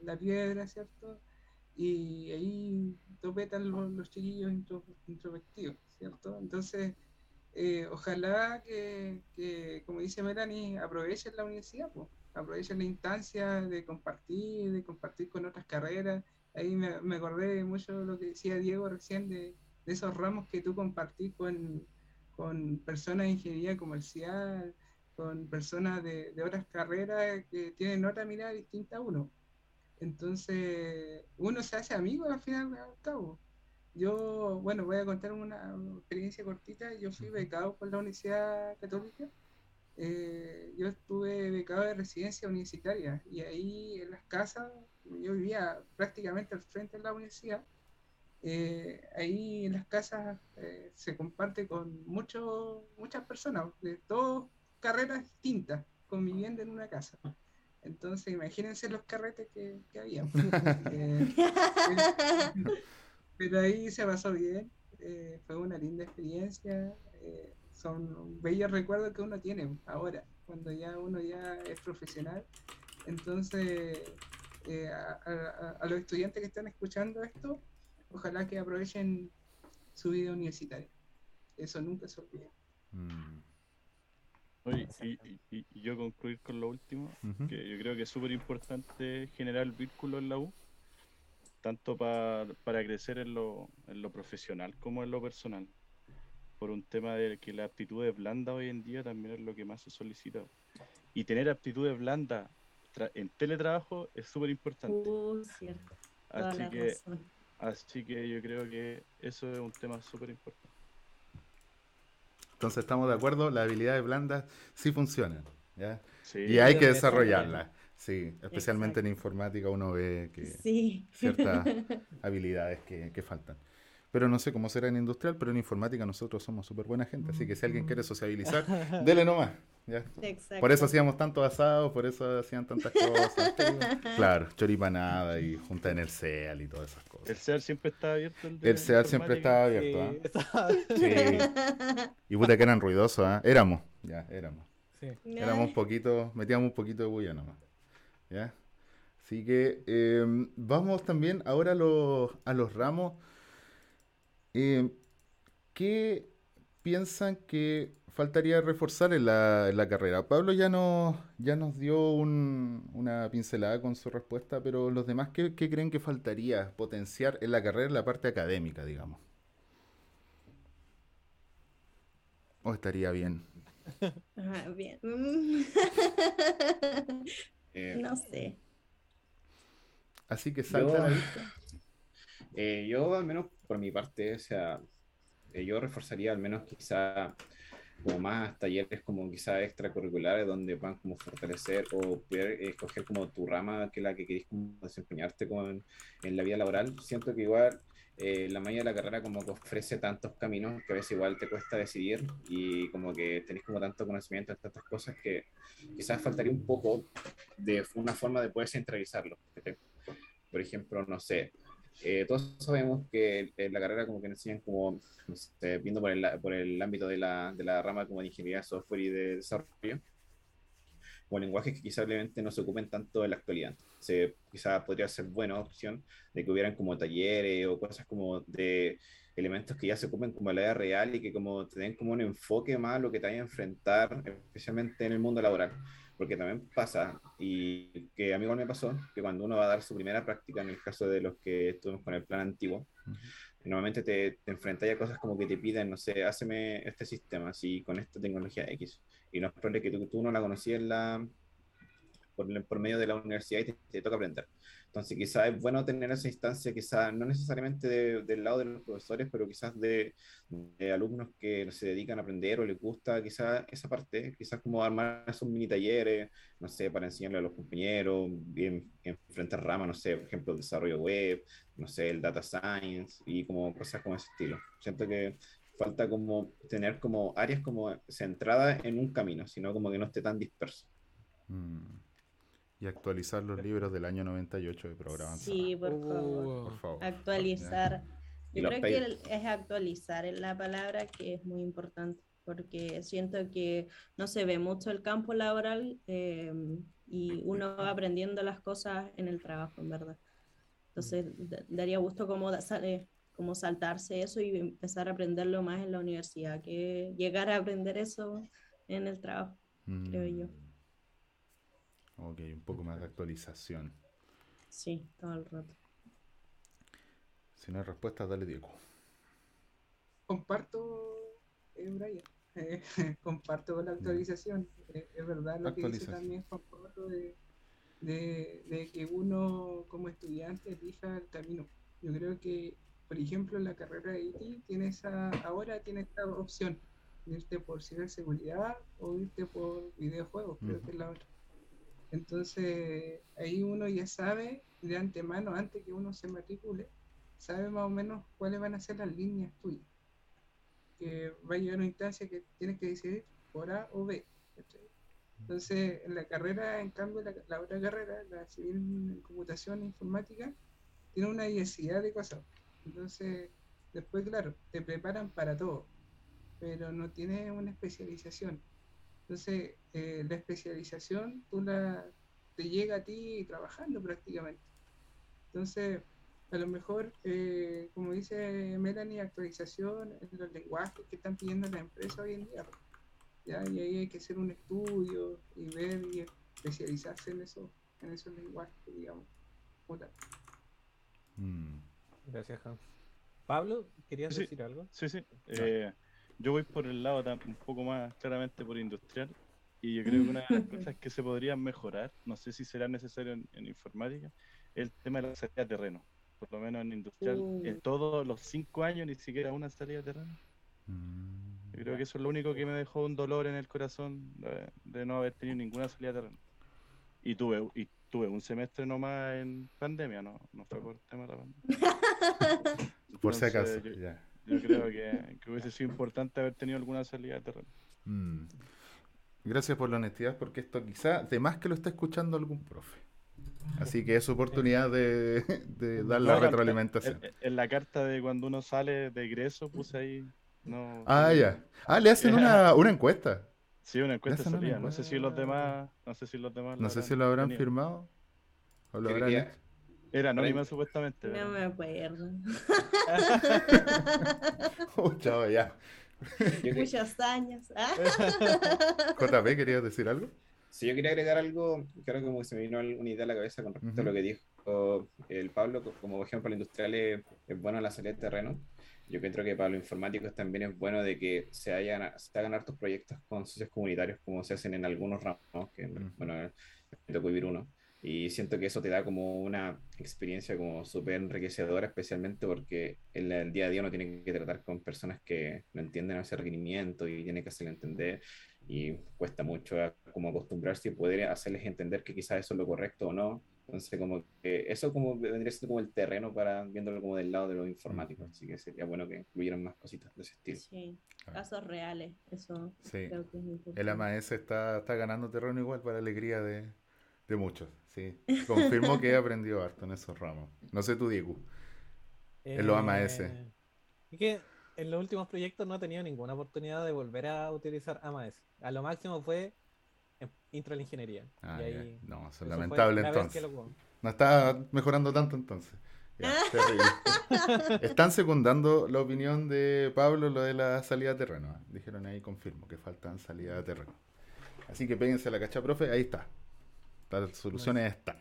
la piedra, ¿cierto? Y ahí topetan los, los chiquillos intro- introvertidos, ¿cierto? Entonces, eh, ojalá que, que, como dice Melanie, aprovechen la universidad, pues, aprovechen la instancia de compartir, de compartir con otras carreras ahí me, me acordé mucho de lo que decía Diego recién de, de esos ramos que tú compartís con, con personas de ingeniería comercial, con personas de, de otras carreras que tienen otra mirada distinta a uno. Entonces, uno se hace amigo al final al cabo. Yo, bueno, voy a contar una experiencia cortita. Yo fui becado por la Universidad Católica. Eh, yo estuve becado de residencia universitaria y ahí en las casas, yo vivía prácticamente al frente de la universidad. Eh, ahí en las casas eh, se comparte con mucho, muchas personas de todas carreras distintas conviviendo en una casa. Entonces, imagínense los carretes que, que había. Eh, pero ahí se pasó bien, eh, fue una linda experiencia, eh, son bellos recuerdos que uno tiene ahora, cuando ya uno ya es profesional. Entonces, eh, a, a- a los estudiantes que están escuchando esto, ojalá que aprovechen su vida universitaria. Eso nunca se olvida. Mm, Oye, y, y- y- y yo concluir con lo último, que yo creo que es súper importante generar el vínculo en la U, tanto pa- para crecer en lo, en lo profesional como en lo personal, por un tema de que las aptitudes blandas hoy en día también es lo que más se solicita. Y tener aptitudes blandas en teletrabajo es súper importante. Uh, cierto, toda Así la que, razón. Así que yo creo que eso es un tema súper importante. Entonces estamos de acuerdo, las habilidades blandas sí funcionan. ¿ya? Sí, Y hay que desarrollarlas. Sí, especialmente en informática uno ve que Sí. ciertas habilidades que, que faltan. Pero no sé cómo será en industrial, pero en informática nosotros somos súper buena gente. Así que si alguien quiere sociabilizar, dele nomás. ¿ya? Exacto. Por eso hacíamos tantos asados, por eso hacían tantas cosas. Claro, choripanada y junta en el CEAL y todas esas El cosas. CEAR siempre está abierto. El, El CEAL siempre estaba abierto. ¿ah? Sí, Sí. Y puta que eran ruidosos, ¿ah? Éramos, ya, éramos. sí. Éramos un poquito, metíamos un poquito de bulla nomás. ¿Ya? Así que eh, vamos también ahora a los, a los ramos. Eh, ¿Qué piensan que faltaría reforzar en la, en la carrera? Pablo ya nos, ya nos dio un- una pincelada con su respuesta, pero los demás, ¿qué, qué creen que faltaría potenciar en la carrera en la parte académica, digamos? ¿O estaría bien? Ajá, bien. Eh, no sé. Así que salta Yo- a la vista. Eh, yo, al menos por mi parte, o sea, eh, yo reforzaría al menos quizá como más talleres como quizá extracurriculares donde puedan como fortalecer o poder escoger como tu rama que es la que querés desempeñarte como en, en la vida laboral. Siento que igual eh, la mayoría de la carrera como que ofrece tantos caminos que a veces igual te cuesta decidir y como que tenés como tanto conocimiento de tantas cosas que quizás faltaría un poco de una forma de poder centralizarlo. Por ejemplo, no sé, eh, todos sabemos que en la carrera como que enseñan como, no sé, viendo por el, por el ámbito de la, de la rama como de ingeniería software y de desarrollo, como lenguajes que quizás obviamente no se ocupen tanto en la actualidad. Se, quizás podría ser buena opción de que hubieran como talleres o cosas como de elementos que ya se ocupen como la vida real y que como te den como un enfoque más a lo que te vaya a enfrentar, especialmente en el mundo laboral porque también pasa, y que a mí igual me pasó, que cuando uno va a dar su primera práctica, en el caso de los que estuvimos con el plan antiguo, normalmente te, te enfrentas a cosas como que te piden, no sé, háceme este sistema, así, con esta tecnología X, y no es probable que tú, tú no la conocías en la, por, por medio de la universidad y te, te toca aprender. Entonces, quizás es bueno tener esa instancia, quizás no necesariamente de- del lado de los profesores, pero quizás de, de alumnos que se dedican a aprender o les gusta quizás esa parte, quizás como armar esos mini talleres, no sé, para enseñarle a los compañeros, bien, enfrentar ramas, no sé, por ejemplo, el desarrollo web, no sé, el data science y como cosas como ese estilo. Siento que falta como tener como áreas como centradas en un camino, sino como que no esté tan disperso. Mm. Y actualizar los libros del año 98 de programa Sí, por favor. Uh, por favor. Actualizar. Yo creo que es actualizar es la palabra que es muy importante, porque siento que no se ve mucho el campo laboral eh, y uno va aprendiendo las cosas en el trabajo, en verdad. Entonces, da- daría gusto como, eh, como saltarse eso y empezar a aprenderlo más en la universidad, que llegar a aprender eso en el trabajo. creo yo. Ok, un poco más de actualización. Sí, todo el rato. Si no hay respuesta, dale Diego. Comparto, eh, Brian. Eh, comparto la actualización. Eh, es verdad lo que dice también Juan Pablo de, de, de que uno como estudiante elija el camino. Yo creo que, por ejemplo, la carrera de IT tiene esa, ahora tiene esta opción de irte por ciberseguridad o irte por videojuegos, creo que es la otra. Entonces, ahí uno ya sabe de antemano, antes que uno se matricule, sabe más o menos cuáles van a ser las líneas tuyas. Que va a llegar una instancia que tienes que decidir por A o B. Entonces, en la carrera, en cambio, la, la otra carrera, la civil computación e informática, tiene una diversidad de cosas. Entonces, después, claro, te preparan para todo, pero no tiene una especialización. Entonces, eh, la especialización tú la, te llega a ti trabajando prácticamente. Entonces, a lo mejor, eh, como dice Melanie, actualización en los lenguajes que están pidiendo las empresas hoy en día. ¿ya? Y ahí hay que hacer un estudio y ver y especializarse en, eso, en esos lenguajes, digamos. como tal. Mm. Gracias, Hans. Pablo, ¿querías Sí. decir algo? Sí, sí. Eh, yo voy por el lado un poco más claramente por industrial y yo creo que una de las cosas que se podrían mejorar, no sé si será necesario en, en informática, es el tema de la salida de terreno. Por lo menos en industrial, Uh. en todos los cinco años ni siquiera una salida de terreno. Mm. Yo creo que eso es lo único que me dejó un dolor en el corazón de, de no haber tenido ninguna salida de terreno. Y tuve, y tuve un semestre nomás en pandemia, no, no fue por tema de la pandemia. Por si acaso. yo- ya. Yo creo que, que hubiese sido importante haber tenido alguna salida de terreno. Mm. Gracias por la honestidad, porque esto quizá, de más que lo está escuchando algún profe. Así que es su oportunidad de, de dar la No, retroalimentación. En, en la carta de cuando uno sale de egreso puse ahí. No, Ah, ya. Ah, le hacen una, una encuesta. Sí, una encuesta Esa no me salida. No sé si los demás. No sé si los demás. No sé si lo habrán tenido. firmado. O lo habrán. Era anónima supuestamente. No pero- me acuerdo. Oh, chao, ya. Muchos años. JP, ¿querías decir algo? si yo quería agregar algo, creo que como se me vino una idea a la cabeza con respecto Ujú. a lo que dijo el Pablo, co- como por ejemplo el industrial es, es bueno la salida de terreno. Yo creo que para los informáticos también es bueno de que se, hayan, se hagan hartos proyectos con socios comunitarios como se hacen en algunos ramos, que Ujú. bueno, me tocó vivir uno. Y siento que eso te da como una experiencia como súper enriquecedora, especialmente porque en el día a día uno tiene que tratar con personas que no entienden ese requerimiento y tiene que hacerle entender y cuesta mucho como acostumbrarse y poder hacerles entender que quizás eso es lo correcto o no. Entonces como que eso como vendría siendo como el terreno para viéndolo como del lado de los informáticos, así que sería bueno que incluyeran más cositas de ese estilo. Sí, casos reales, eso Sí. creo que es importante. El AMAS está, está ganando terreno igual para alegría de, de muchos. Sí. Confirmó que he aprendido harto en esos ramos. No sé tú, Diego. En los AMAS. Eh, Es que en los últimos proyectos no he tenido ninguna oportunidad de volver a utilizar AMAS. A lo máximo fue en intro a la ingeniería. Ah, y ya. ahí, No, eso es lamentable entonces. lo. No está mejorando tanto entonces. Ya. Están secundando la opinión de Pablo lo de la salida de terreno. ¿eh? Dijeron ahí, confirmo, que faltan salida de terreno. Así que péguense a la cacha, profe, ahí está. Las soluciones están.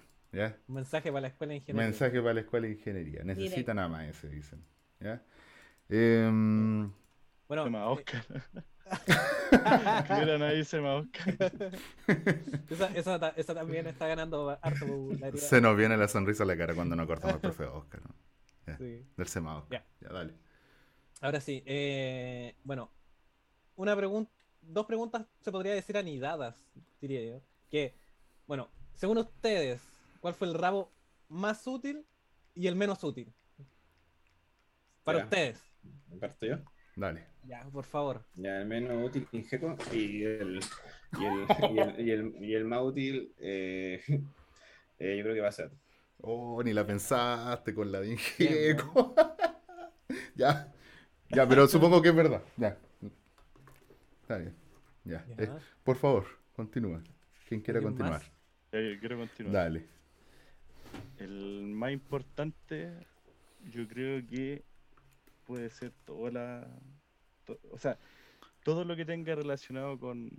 mensaje para la escuela de ingeniería. Mensaje para la escuela de ingeniería. Necesitan a más ese, dicen. ¿ya? Bueno, Se llama eh, Oscar. Miran ahí, se llama Oscar. esa, esa ta- esa también está ganando harto popularidad. se nos viene la sonrisa a la cara cuando nos cortamos al profe Oscar. ¿no? Sí. Del SEMA Oscar. Ya, dale. Ahora sí, eh, bueno, una pregunta, dos preguntas se podría decir anidadas, diría yo. Que, bueno, según ustedes, ¿cuál fue el rabo más útil y el menos útil? Para Ya. ustedes. ¿Parto yo? Dale. Ya, por favor. Ya, el menos útil Ingeco y el, y el, y el, y el, y el más útil eh, eh, yo creo que va a ser. Oh, ni la pensaste con la de Ingeco. ya. Ya, pero supongo que es verdad. Ya. Está bien. Ya. Ya. Eh, por favor, continúa. Quien quiera ¿Alguien continuar. más? Ya, yo quiero continuar. Dale. El más importante, yo creo que puede ser toda la. to- o sea, todo lo que tenga relacionado con,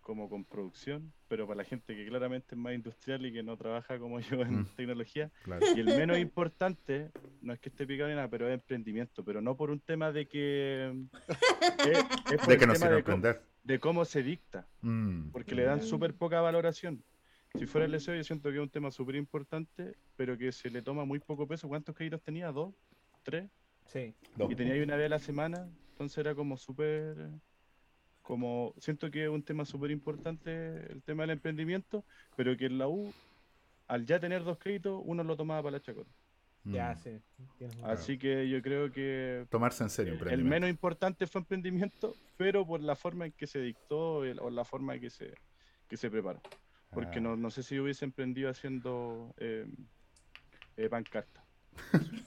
como con producción, pero para la gente que claramente es más industrial y que no trabaja como yo en Mm. tecnología. Claro. Y el menos importante, no es que esté picado ni nada, pero es emprendimiento, pero no por un tema de que... es, es por De que tema sirve de, aprender. de cómo se dicta, Mm. porque le dan Mm. súper poca valoración. Si fuera el deseo, yo siento que es un tema súper importante, pero que se le toma muy poco peso. ¿Cuántos créditos tenía? ¿Dos? ¿Tres? Sí. Dos. y tenía ahí una vez a la semana, entonces era como súper, como, siento que es un tema súper importante el tema del emprendimiento, pero que en la U, al ya tener dos créditos, uno lo tomaba para la chacota. Ya, Mm. sí. Así que yo creo que Tomarse en serio. el menos importante fue emprendimiento, pero por la forma en que se dictó el- o la forma en que se, que se preparó. Porque Ah. no, no sé si hubiese emprendido haciendo eh, eh, pancarta.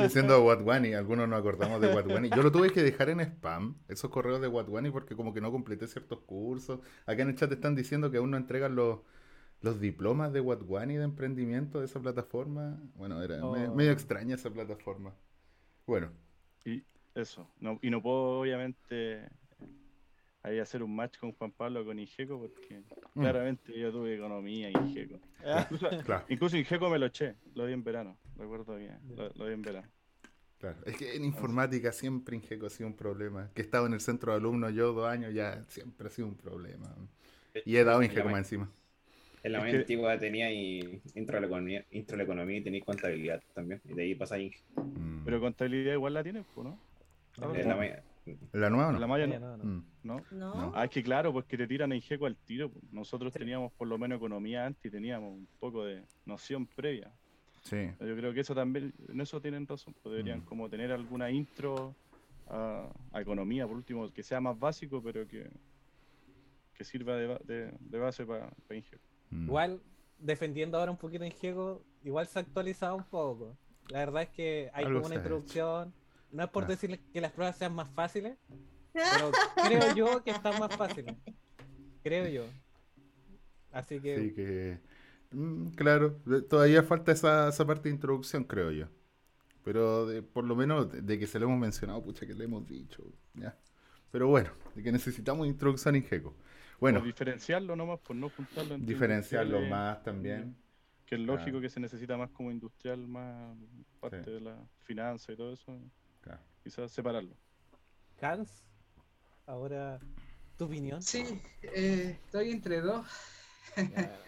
Diciendo Watwani, algunos nos acordamos de Watwani. Yo lo tuve que dejar en spam, esos correos de Watwani, porque como que no completé ciertos cursos. Acá en el chat están diciendo que aún no entregan los, los diplomas de Watwani de emprendimiento de esa plataforma. Bueno, era Oh. medio, medio extraña esa plataforma. Bueno, Y eso, no, y no puedo obviamente ahí hacer un match con Juan Pablo con Ingeco porque Mm. claramente yo tuve economía Ingeco. Incluso, claro, incluso Ingeco me lo eché, lo di en verano, recuerdo bien, lo, lo di en verano. claro. Es que en informática siempre Ingeco ha sido un problema. Que he estado en el centro de alumnos yo dos años ya siempre ha sido un problema. Y he dado Ingeco más encima. En la que- antigua tenía y intro a la economía, intro a la economía y tenía contabilidad también. Y de ahí pasa ahí. Mm. Pero contabilidad igual la tienes, ¿no? Ah, En la ¿La nueva no? La malla Ya, no, no, no. Mm. ¿no? ¿No? No. Ah, es que claro, pues que te tiran a Ingeco al tiro. pues. Nosotros Sí. teníamos por lo menos economía antes y teníamos un poco de noción previa. Sí. Yo creo que eso también, en eso tienen razón, pues deberían Mm. como tener alguna intro a, a economía, por último, que sea más básico, pero que, que sirva de, de- de base para Ingeco. Mm. Igual, defendiendo ahora un poquito en Gego, igual se ha actualizado un poco. La verdad es que hay Algo como una introducción. No es por Ah. decirles que las pruebas sean más fáciles, pero creo yo que están más fáciles. Creo yo. Así que Así que, mm, claro, todavía falta esa, esa parte de introducción, creo yo. Pero de- por lo menos de, de que se lo hemos mencionado, pucha, que le hemos dicho. ya. Pero bueno, de que necesitamos introducción en GECO. Bueno, O diferenciarlo nomás, por no juntarlo entre diferenciarlo más también. Que es lógico Claro. que se necesita más como industrial, más parte Sí. de la finanza y todo eso. Claro. Quizás separarlo. Hans, ahora tu opinión. Sí, eh, estoy entre dos. Ya,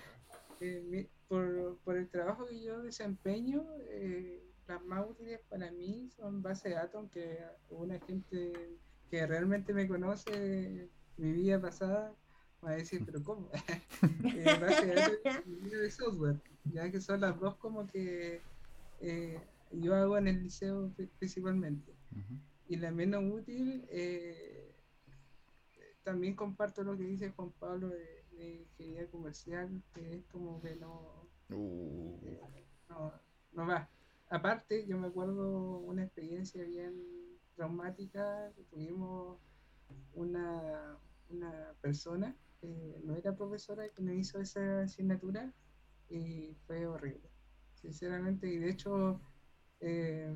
Eh, mi- por, por el trabajo que yo desempeño, eh, las más útiles para mí son base de datos, aunque una gente que realmente me conoce mi vida pasada va a decir, pero ¿cómo? Eh, base de datos y de software, ya que son las dos como que eh, yo hago en el liceo pri- principalmente. Y la menos útil, eh, también comparto lo que dice Juan Pablo de, de ingeniería comercial, que es como que no, Uh, no, no va. Aparte, yo me acuerdo una experiencia bien traumática, que tuvimos una, una persona, eh, no era profesora, que nos hizo esa asignatura y fue horrible, sinceramente, y de hecho eh,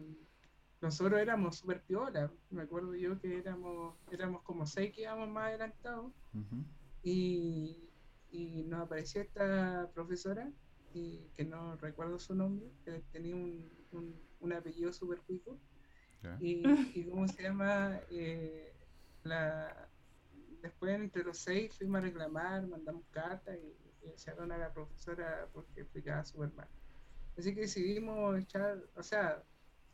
nosotros éramos súper piola, me acuerdo yo que éramos, éramos como seis que íbamos más adelantados. Y, y nos apareció esta profesora y que no recuerdo su nombre, que tenía un, un, un apellido súper cuico. Ya. y, y cómo se llama eh, la después entre los seis fuimos a reclamar mandamos cartas y, y echaron a la profesora porque explicaba súper mal así que decidimos echar o sea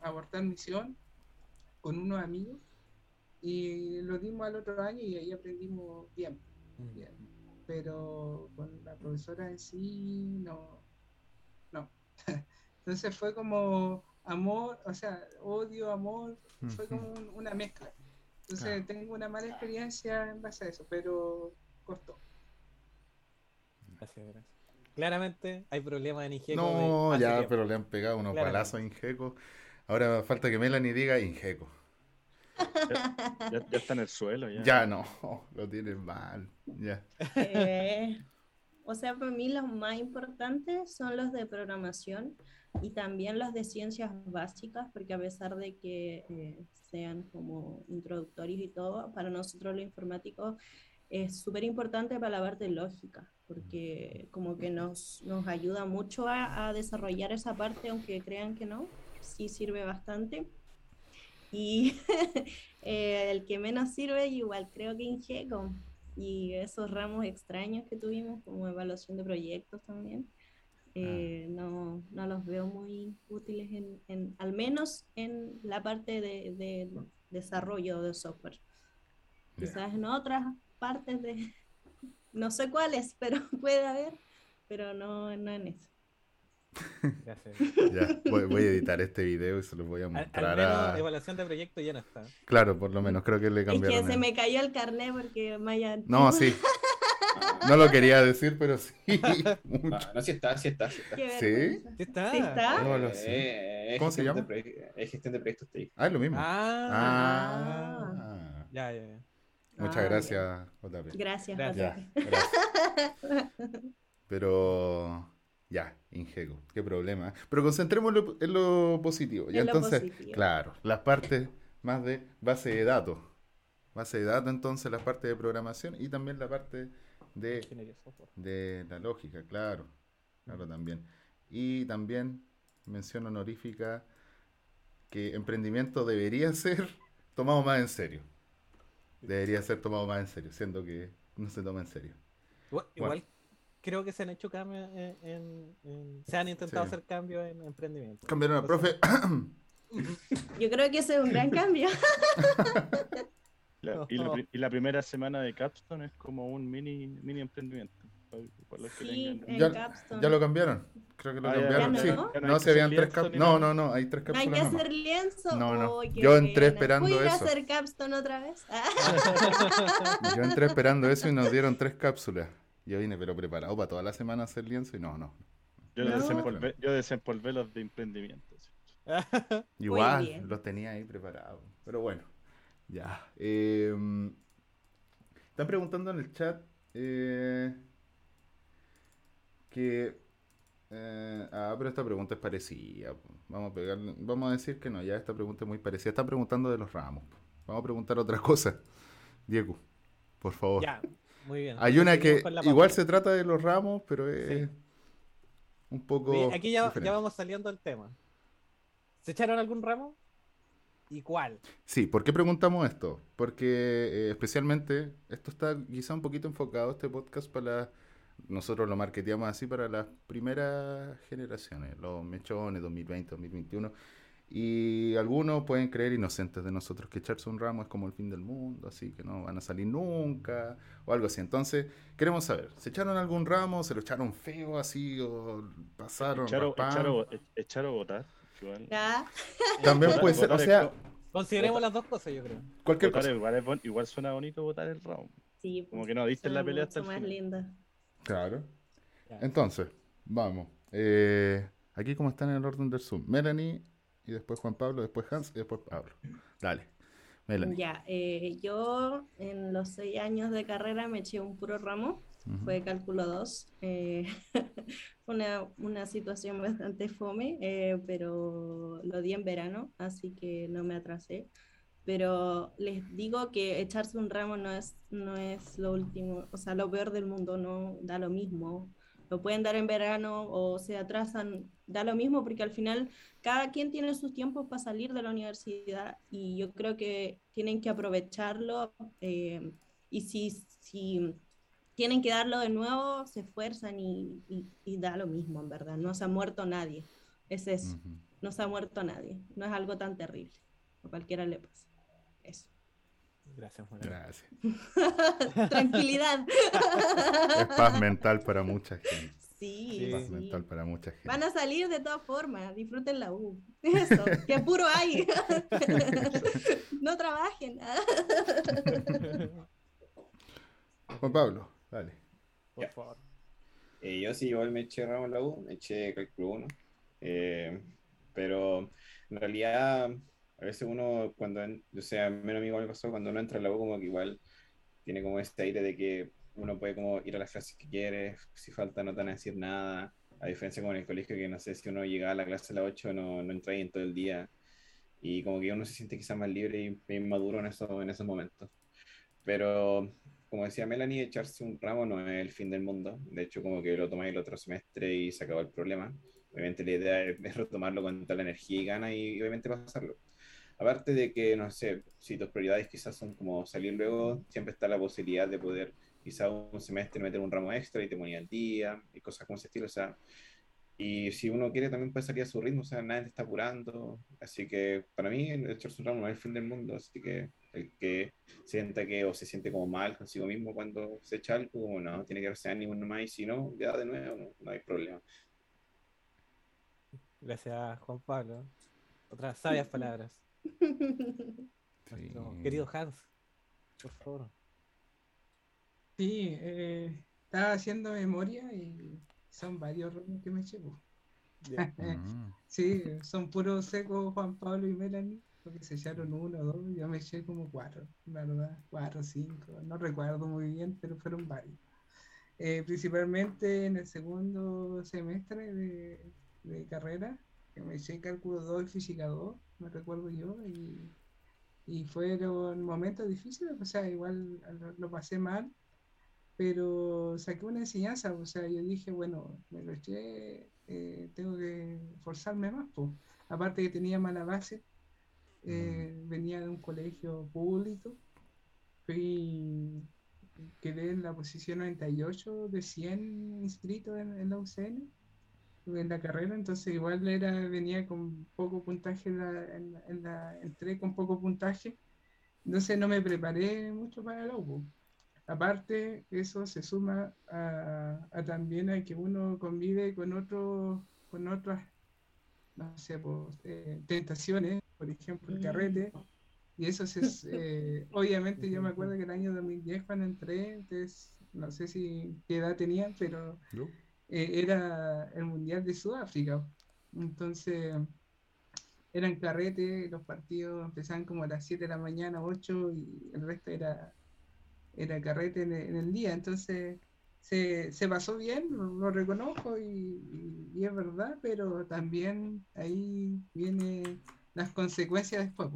abortar misión con unos amigos y lo dimos al otro año y ahí aprendimos bien Mm. bien pero con la profesora en sí no no entonces fue como amor o sea odio amor fue como un- una mezcla entonces Claro. tengo una mala experiencia en base a eso pero costó Gracias, gracias. Claramente hay problemas en Ingeco. No, ya, tiempo. pero le han pegado unos Claramente. balazos a Ingeco. Ahora falta que Melanie diga Ingeco. Ya, ya está en el suelo. Ya. Ya no, lo tienes mal. Ya. Eh, o sea, para mí los más importantes son los de programación y también los de ciencias básicas, porque a pesar de que eh, sean como introductorios y todo, para nosotros los informáticos es súper importante para la parte lógica, porque como que nos, nos ayuda mucho a, a desarrollar esa parte, aunque crean que no, sí sirve bastante. Y eh, el que menos sirve, igual creo que Ingeco. Y esos ramos extraños que tuvimos, como evaluación de proyectos también, eh, no, no los veo muy útiles, en, en- al menos en la parte de, de desarrollo de software. Ya. Quizás en otras partes de, no sé cuáles, pero puede haber, pero no, no en eso. Gracias. Ya, voy, voy a editar este video y se los voy a Al, mostrar al menos a... evaluación de proyecto ya no está. Claro, por lo menos creo que le Es que cambiaron. se el- me cayó el carnet porque Maya. No, sí. No lo quería decir, pero sí. Mucho. Ah, no, sí está, sí está, sí está. ¿Sí? ¿Sí está? Sí está. No lo sé. Eh, ¿Cómo se llama? Es gestión de proyectos TI. Ah, es lo mismo. Ah, Ah. ya, ya, ya. Muchas Ah, gracias, JP. Gracias, Gracias. JP. Ya, gracias. Pero ya, Ingego, qué problema. Pero concentrémonos en lo positivo. Ya En lo entonces, positivo. claro, las partes más de base de datos. Base de datos, entonces, la parte de programación y también la parte de, de la lógica, claro. Claro, también. Y también mención honorífica que emprendimiento debería ser tomado más en serio. Debería ser tomado más en serio, siendo que no se toma en serio. Igual, Bueno. igual creo que se han hecho cambios en, en- en- se han intentado Sí. hacer cambios en emprendimiento. Cambiaron al profe. Yo creo que ese es un gran cambio. La- y, la, y la primera semana de Capstone es como un mini, mini emprendimiento. Los que Sí, en Ya- Capstone. ¿Ya lo cambiaron? Creo que lo Ah, cambiaron. ya sí. no. No No, hay se habían tres cap- No, no, no, hay tres No hay que cápsulas hacer lienzo. No, no. Yo entré esperando ¿Puedo ir a eso. hacer Capstone otra vez? Yo entré esperando eso y nos dieron tres cápsulas. Yo vine, pero preparado para toda la semana hacer lienzo y no, no. Yo, No. desempolvé, yo desempolvé los de emprendimiento. sí. Igual, los tenía ahí preparados. Pero bueno, ya. Eh, están preguntando en el chat eh, que... eh, ah, pero esta pregunta es parecida. Vamos a pegarle, vamos a decir que no, ya esta pregunta es muy parecida. Están preguntando de los ramos. Vamos a preguntar otra cosa. Diego, por favor. Ya, muy bien. Hay una que igual se trata de los ramos, pero es un poco... Oye, Aquí ya, ya vamos saliendo del tema. ¿Se echaron algún ramo? ¿Y cuál? Sí, ¿por qué preguntamos esto? Porque eh, especialmente esto está quizá un poquito enfocado, este podcast, para nosotros lo marketeamos así para las primeras generaciones, los mechones 2020, 2021. Y algunos pueden creer inocentes de nosotros que echarse un ramo es como el fin del mundo, así que no van a salir nunca o algo así. Entonces, queremos saber, ¿se echaron algún ramo? ¿Se lo echaron feo así o pasaron? Echar o, raspán? echar o- e- echar o votar. igual. También Votar- puede ser, o votar sea, co- Consideremos Otra- las dos cosas, yo creo. cualquier votar cosa. igual, igual suena bonito votar el round. Sí, Como que no diste la pelea hasta el más final. lindas. Claro. Ya. Entonces, vamos. Eh, aquí como están en el orden del Zoom. Melanie, y después Juan Pablo, después Hans, y después Pablo. Dale. Melanie. Ya, eh, yo en los seis años de carrera me eché un puro ramo, fue cálculo 2. eh, fue una, una situación bastante fome, eh, pero lo di en verano, así que no me atrasé. Pero les digo que echarse un ramo no es, no es lo último, o sea, lo peor del mundo, no da lo mismo. Lo pueden dar en verano o se atrasan, da lo mismo porque al final cada quien tiene sus tiempos para salir de la universidad y yo creo que tienen que aprovecharlo eh, y si, si tienen que darlo de nuevo, se esfuerzan y, y- y da lo mismo, en verdad. No se ha muerto nadie. Es eso, Ujú. no se ha muerto nadie. No es algo tan terrible. A cualquiera le pasa. Gracias, Juan. Gracias. Tranquilidad. Es paz mental para mucha gente. Sí, Sí. Paz sí. mental para mucha gente. Van a salir de todas formas, disfruten la U. Eso, que apuro hay. no trabajen. Juan Pablo, dale. Por favor. Eh, yo sí, igual me eché ramo en la U, me eché cálculo 1. Eh, pero en realidad, a veces uno, cuando, en- o sea, a menos amigo me pasó, cuando uno entra a la U, como que igual tiene como este aire de que uno puede como ir a las clases que quiere, si falta no te van a decir nada, a diferencia como en el colegio, que no sé, si uno llegaba a la clase a las 8, no, no entra ahí en todo el día, y como que uno se siente quizás más libre y maduro en esos, en esos momentos. Pero como decía Melanie, echarse un ramo no es el fin del mundo. De hecho, como que lo tomáis el otro semestre y se acabó el problema. Obviamente la idea es retomarlo con toda la energía y gana y obviamente pasarlo. Aparte de que, no sé, si tus prioridades quizás son como salir luego, siempre está la posibilidad de poder quizás un semestre meter un ramo extra y te ponía al día y cosas como ese estilo. O sea, y si uno quiere también puede salir a su ritmo, o sea, nadie te está apurando. Así que para mí el echarse un ramo no es el fin del mundo. Así que el que sienta que o se siente como mal consigo mismo cuando se echa algo, como no, tiene que darse ánimo nomás y si no, ya de nuevo, no, no hay problema. Gracias, Juan Pablo. Otras sabias palabras. Sí. querido Hans, por favor. Sí, eh, estaba haciendo memoria y son varios ramos que me. Ya. Mm. Sí, son puros secos Juan Pablo y Melanie, porque se echaron uno o dos, yo me eché como cuatro, la verdad, cuatro, cinco, no recuerdo muy bien, pero fueron varios. Eh, principalmente en el segundo semestre de, de carrera, que me eché cálculo 2 y física 2, me recuerdo yo, y, y fueron momentos difíciles, o sea, igual lo, pasé mal, pero saqué una enseñanza, o sea, yo dije, bueno, me lo eché, eh, tengo que forzarme más, pues. Aparte que tenía mala base, eh, venía de un colegio público, fui, quedé en la posición 98 de 100 inscritos en, en la UCN, en la carrera, entonces igual era, venía con poco puntaje, en la, en la- en la- entré con poco puntaje, entonces no me preparé mucho para el UPO. Aparte, eso se suma a, a también a que uno convive con otros, con otras, no sé, pues, eh, tentaciones, por ejemplo, el carrete, y eso es, eh, obviamente yo me acuerdo que el año 2010 cuando entré, entonces, no sé si qué edad tenía, pero ¿Yo? Eh, era el Mundial de Sudáfrica. Entonces, eran carretes, los partidos empezaban como a las 7 de la mañana, 8, y el resto era, era carrete en el, día. Entonces, se, se pasó bien, lo, reconozco y, y- es verdad, pero también ahí vienen las consecuencias después,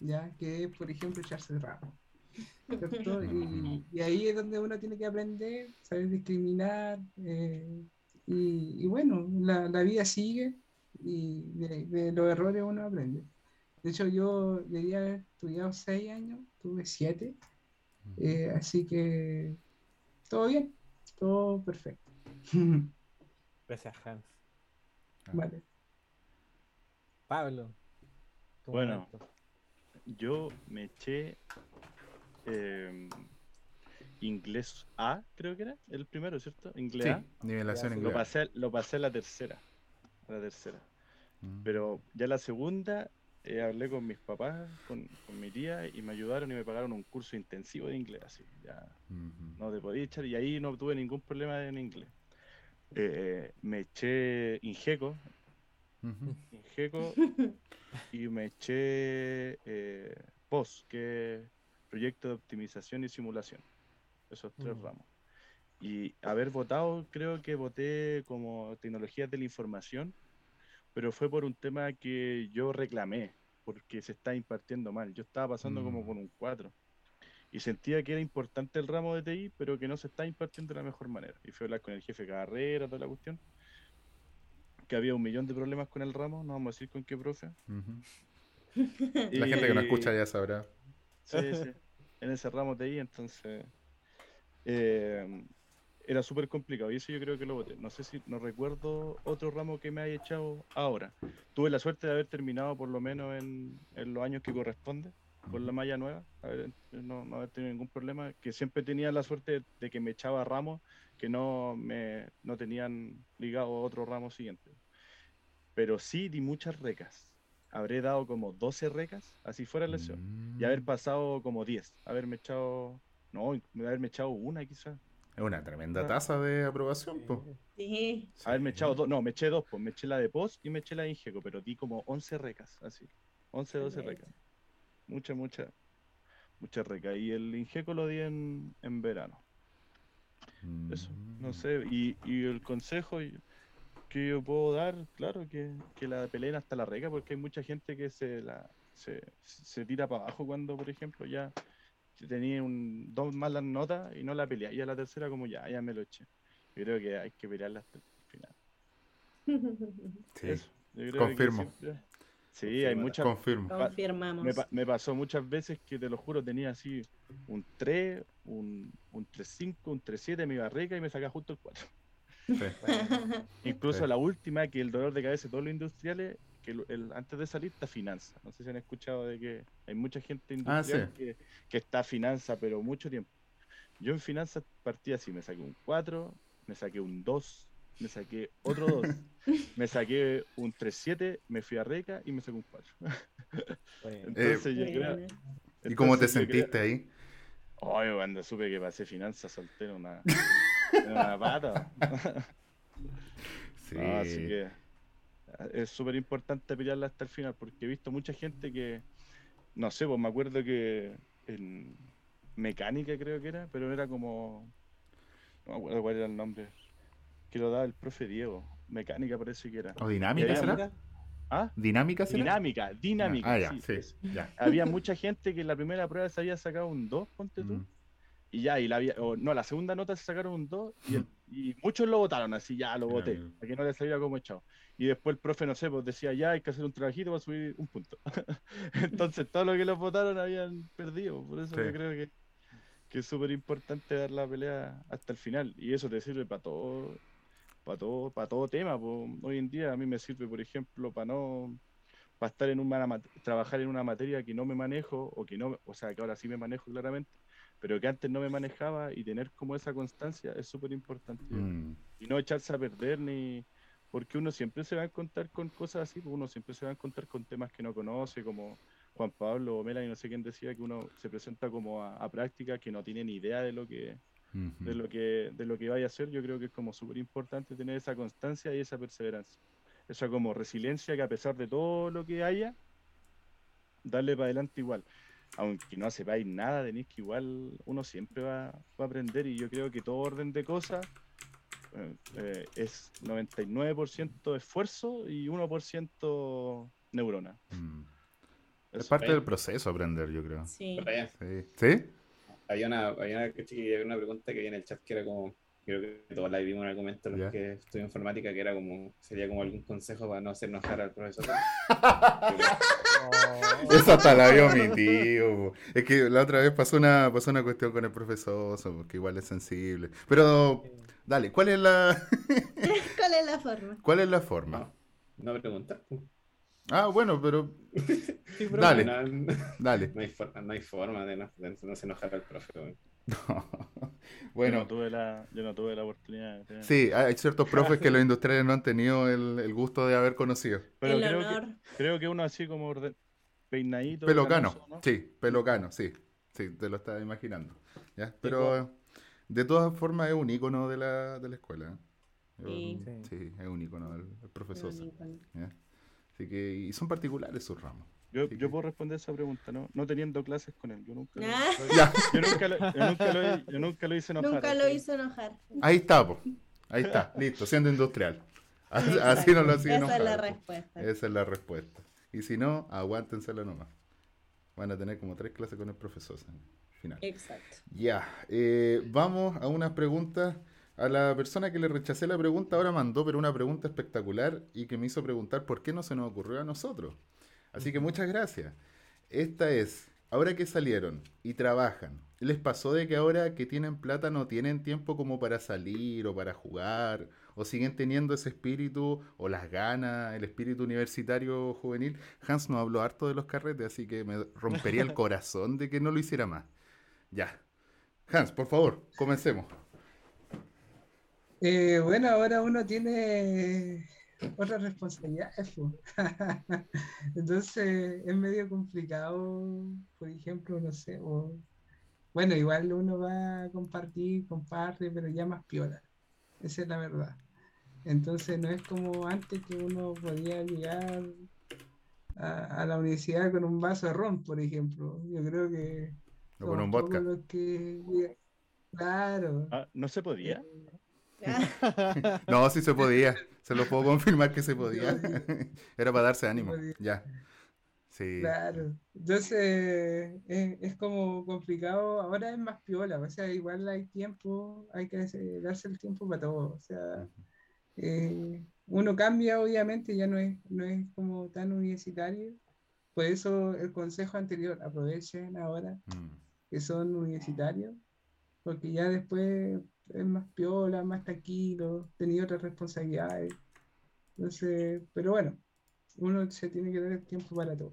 ¿ya? Que es, por ejemplo, echarse ramo. ¿Cierto? Y, y ahí es donde uno tiene que aprender, saber discriminar. eh, y, y bueno, la, la vida sigue y de, de los errores uno aprende. De hecho, yo debería haber estudiado seis años, tuve siete, eh, así que todo bien, todo perfecto. Gracias, Hans. vale. Pablo. Bueno. momento. Yo me eché eh, inglés A, creo que era el primero, ¿cierto? Inglés Sí, A. nivelación en Lo inglés. pasé, lo pasé a la tercera. A la tercera. Mm. Pero ya la segunda eh, hablé con mis papás, con, con mi tía, y me ayudaron y me pagaron un curso intensivo de inglés. Así, ya Ujú. no te podía echar, y ahí no tuve ningún problema en inglés. Eh, me eché Ingeco. Ingeco y me eché eh, POS, que Proyecto de Optimización y Simulación. Esos tres Mm. ramos. Y haber votado, creo que voté como tecnologías de la información, pero fue por un tema que yo reclamé, porque se está impartiendo mal. Yo estaba pasando como Mm. con un 4. Y sentía que era importante el ramo de TI, pero que no se está impartiendo de la mejor manera. Y fui a hablar con el jefe de carrera, toda la cuestión. Que había un millón de problemas con el ramo, no vamos a decir con qué profe. Ujú. La gente que no Y- escucha ya sabrá. Sí, sí. En ese ramo de ahí, entonces. eh, era súper complicado y eso yo creo que lo voté. No sé si no recuerdo otro ramo que me haya echado ahora. Tuve la suerte de haber terminado por lo menos en, en los años que corresponde con la malla nueva, no, no haber tenido ningún problema. Que siempre tenía la suerte de que me echaba ramos que no me no tenían ligado a otro ramo siguiente. Pero sí di muchas recas. Habré dado como 12 recas, así fuera la lección y haber Mm. pasado como 10, haberme echado, no, haberme echado una quizás, Es una tremenda Ah. tasa de aprobación, po. Sí. haberme echado dos, no, me eché dos, pues me eché la de post y me eché la de Ingeco, pero di como 11 recas, así, 11, 12 Excelente. recas, mucha, mucha, mucha recas, y el Ingeco lo di en, en verano, eso, no Mm. sé, y, y el consejo que yo puedo dar, claro, que, que la peleen hasta la reca, porque hay mucha gente que se la se, se tira para abajo cuando, por ejemplo, ya tenía un, dos malas notas y no la peleé. Y a la tercera como ya, ya me lo eché. Yo creo que hay que pelearla hasta el final. Sí, Eso, yo creo que confirmo. siempre- Sí, hay muchas... confirmo. Confirmamos. Me, pa- me pasó muchas veces que te lo juro, tenía así un 3, un, un 3-5, un 3-7, me iba rica y me sacaba justo el 4. Sí. Incluso Sí. la última, que el dolor de cabeza de todos los industriales, que el, el- antes de salir está finanza. No sé si han escuchado de que hay mucha gente Ah, industrial que, que está finanza, pero mucho tiempo. Yo en finanzas partí así, me saqué un 4, me saqué un 2, me saqué otro 2, me saqué un 3-7, me fui a Reca y me saqué un 4. Bueno, Entonces yo creo... ¿Y cómo te creo- sentiste ahí? Ay, cuando supe que pasé finanzas soltero una, una pata. Sí. No, así que ah, es súper importante pelearla hasta el final, porque he visto mucha gente que, no sé, pues me acuerdo que en mecánica creo que era, pero era como, no me acuerdo cuál era el nombre, que lo daba el profe Diego. Mecánica parece que era. ¿O dinámica será? ¿Ah? ¿Dinámica será? Dinámica, dinámica. Ah, ya, sí, sí, eso. ya. Había mucha gente que en la primera prueba se había sacado un 2, ponte tú. Mm. Y ya, y la había, o no, la segunda nota se sacaron un 2 y, el- y muchos lo votaron así, ya lo Ya, voté, ya. para que no les saliera como echado. Y después el profe, no sé, pues decía, ya hay que hacer un trabajito para subir un punto. Entonces todos los que los votaron habían perdido, por eso Sí. yo creo que, que es súper importante dar la pelea hasta el final. Y eso te sirve para todo, para todo, para todo tema. po. Hoy en día a mí me sirve, por ejemplo, para no para estar en una trabajar en una materia que no me manejo o que no, o sea, que ahora sí me manejo claramente, pero que antes no me manejaba y tener como esa constancia es súper importante. Mm. Y no echarse a perder ni porque uno siempre se va a encontrar con cosas así, pues uno siempre se va a encontrar con temas que no conoce, como Juan Pablo o Mela y no sé quién decía que uno se presenta como a, a práctica que no tiene ni idea de lo que de lo que de lo que vaya a hacer, yo creo que es como súper importante tener esa constancia y esa perseverancia. Esa como resiliencia que a pesar de todo lo que haya, darle para adelante igual. Aunque no sepáis nada, tenéis que igual uno siempre va, va a aprender y yo creo que todo orden de cosas eh, eh, es 99% esfuerzo y 1% neurona. Mm. Es parte del proceso aprender, yo creo. Sí. Sí. ¿Sí? había una, había una, una pregunta que había en el chat que era como, creo que todos la vimos en algún momento los que estudian informática, que era como, sería como algún consejo para no hacer enojar al profesor. oh, Eso hasta la vio mi tío. Es que la otra vez pasó una, pasó una cuestión con el profesor, so, porque igual es sensible. Pero, dale, ¿cuál es la, ¿Cuál es la forma? cuál es la forma? No, no preguntar. Ah, bueno, pero sí. Dale. No, no, dale. no hay forma, no hay forma de no, de no se enojar al profe. weón. Yo no Bueno, tuve la, yo no tuve la oportunidad de tener- sí, hay ciertos profes que los industriales no han tenido el, el gusto de haber conocido. Pero el creo honor. que, creo que uno así como orden- peinadito. Pelocano, canoso, ¿no? sí, pelocano, sí. Sí, te lo estaba imaginando. ¿ya? Pero de todas formas es un icono de la, de la escuela. ¿eh? Sí. Sí. es un icono el, el profesor. Así que, y son particulares sus ramos. Yo, yo puedo responder esa pregunta, ¿no? No teniendo clases con él. Yo nunca, lo- Ah. Yo nunca, lo, yo nunca lo- yo nunca lo hice enojar. Nunca lo así. hizo enojar. ahí está, po. ahí está, listo, siendo industrial. Así, así no lo hacía Esa es la enojar, po. respuesta. Esa es la respuesta. Y si no, aguántensela nomás. Van a tener como tres clases con el profesor final. Exacto. Ya, eh, vamos a unas preguntas. A la persona que le rechacé la pregunta ahora mandó, pero una pregunta espectacular y que me hizo preguntar por qué no se nos ocurrió a nosotros. Así que muchas gracias. Esta es, ahora que salieron y trabajan, ¿les pasó de que ahora que tienen plata no tienen tiempo como para salir o para jugar? ¿O siguen teniendo ese espíritu o las ganas, el espíritu universitario juvenil? Hans nos habló harto de los carretes, así que me rompería el corazón de que no lo hiciera más. Ya. Hans, por favor, comencemos. Eh, bueno, ahora uno tiene otras responsabilidades. po. Entonces es medio complicado, por ejemplo, no sé, o- bueno, igual uno va a compartir, comparte, pero ya más piola. Esa es la verdad. Entonces no es como antes que uno podía llegar a, a la universidad con un vaso de ron, por ejemplo. Yo creo que O con un vodka. que... Claro. Ah, ¿No se podía? Ah, No, sí se podía. Se lo puedo confirmar que se podía. Era para darse ánimo. Ya. Sí. Claro, entonces es, es como complicado, ahora es más piola, o sea, igual hay tiempo, hay que darse el tiempo para todo, o sea, eh, uno cambia obviamente, ya no es, no es como tan universitario, por eso el consejo anterior, aprovechen ahora Mm. que son universitarios, porque ya después es más piola, más tranquilo, tenía otras responsabilidades, entonces, pero bueno, uno se tiene que dar el tiempo para todo.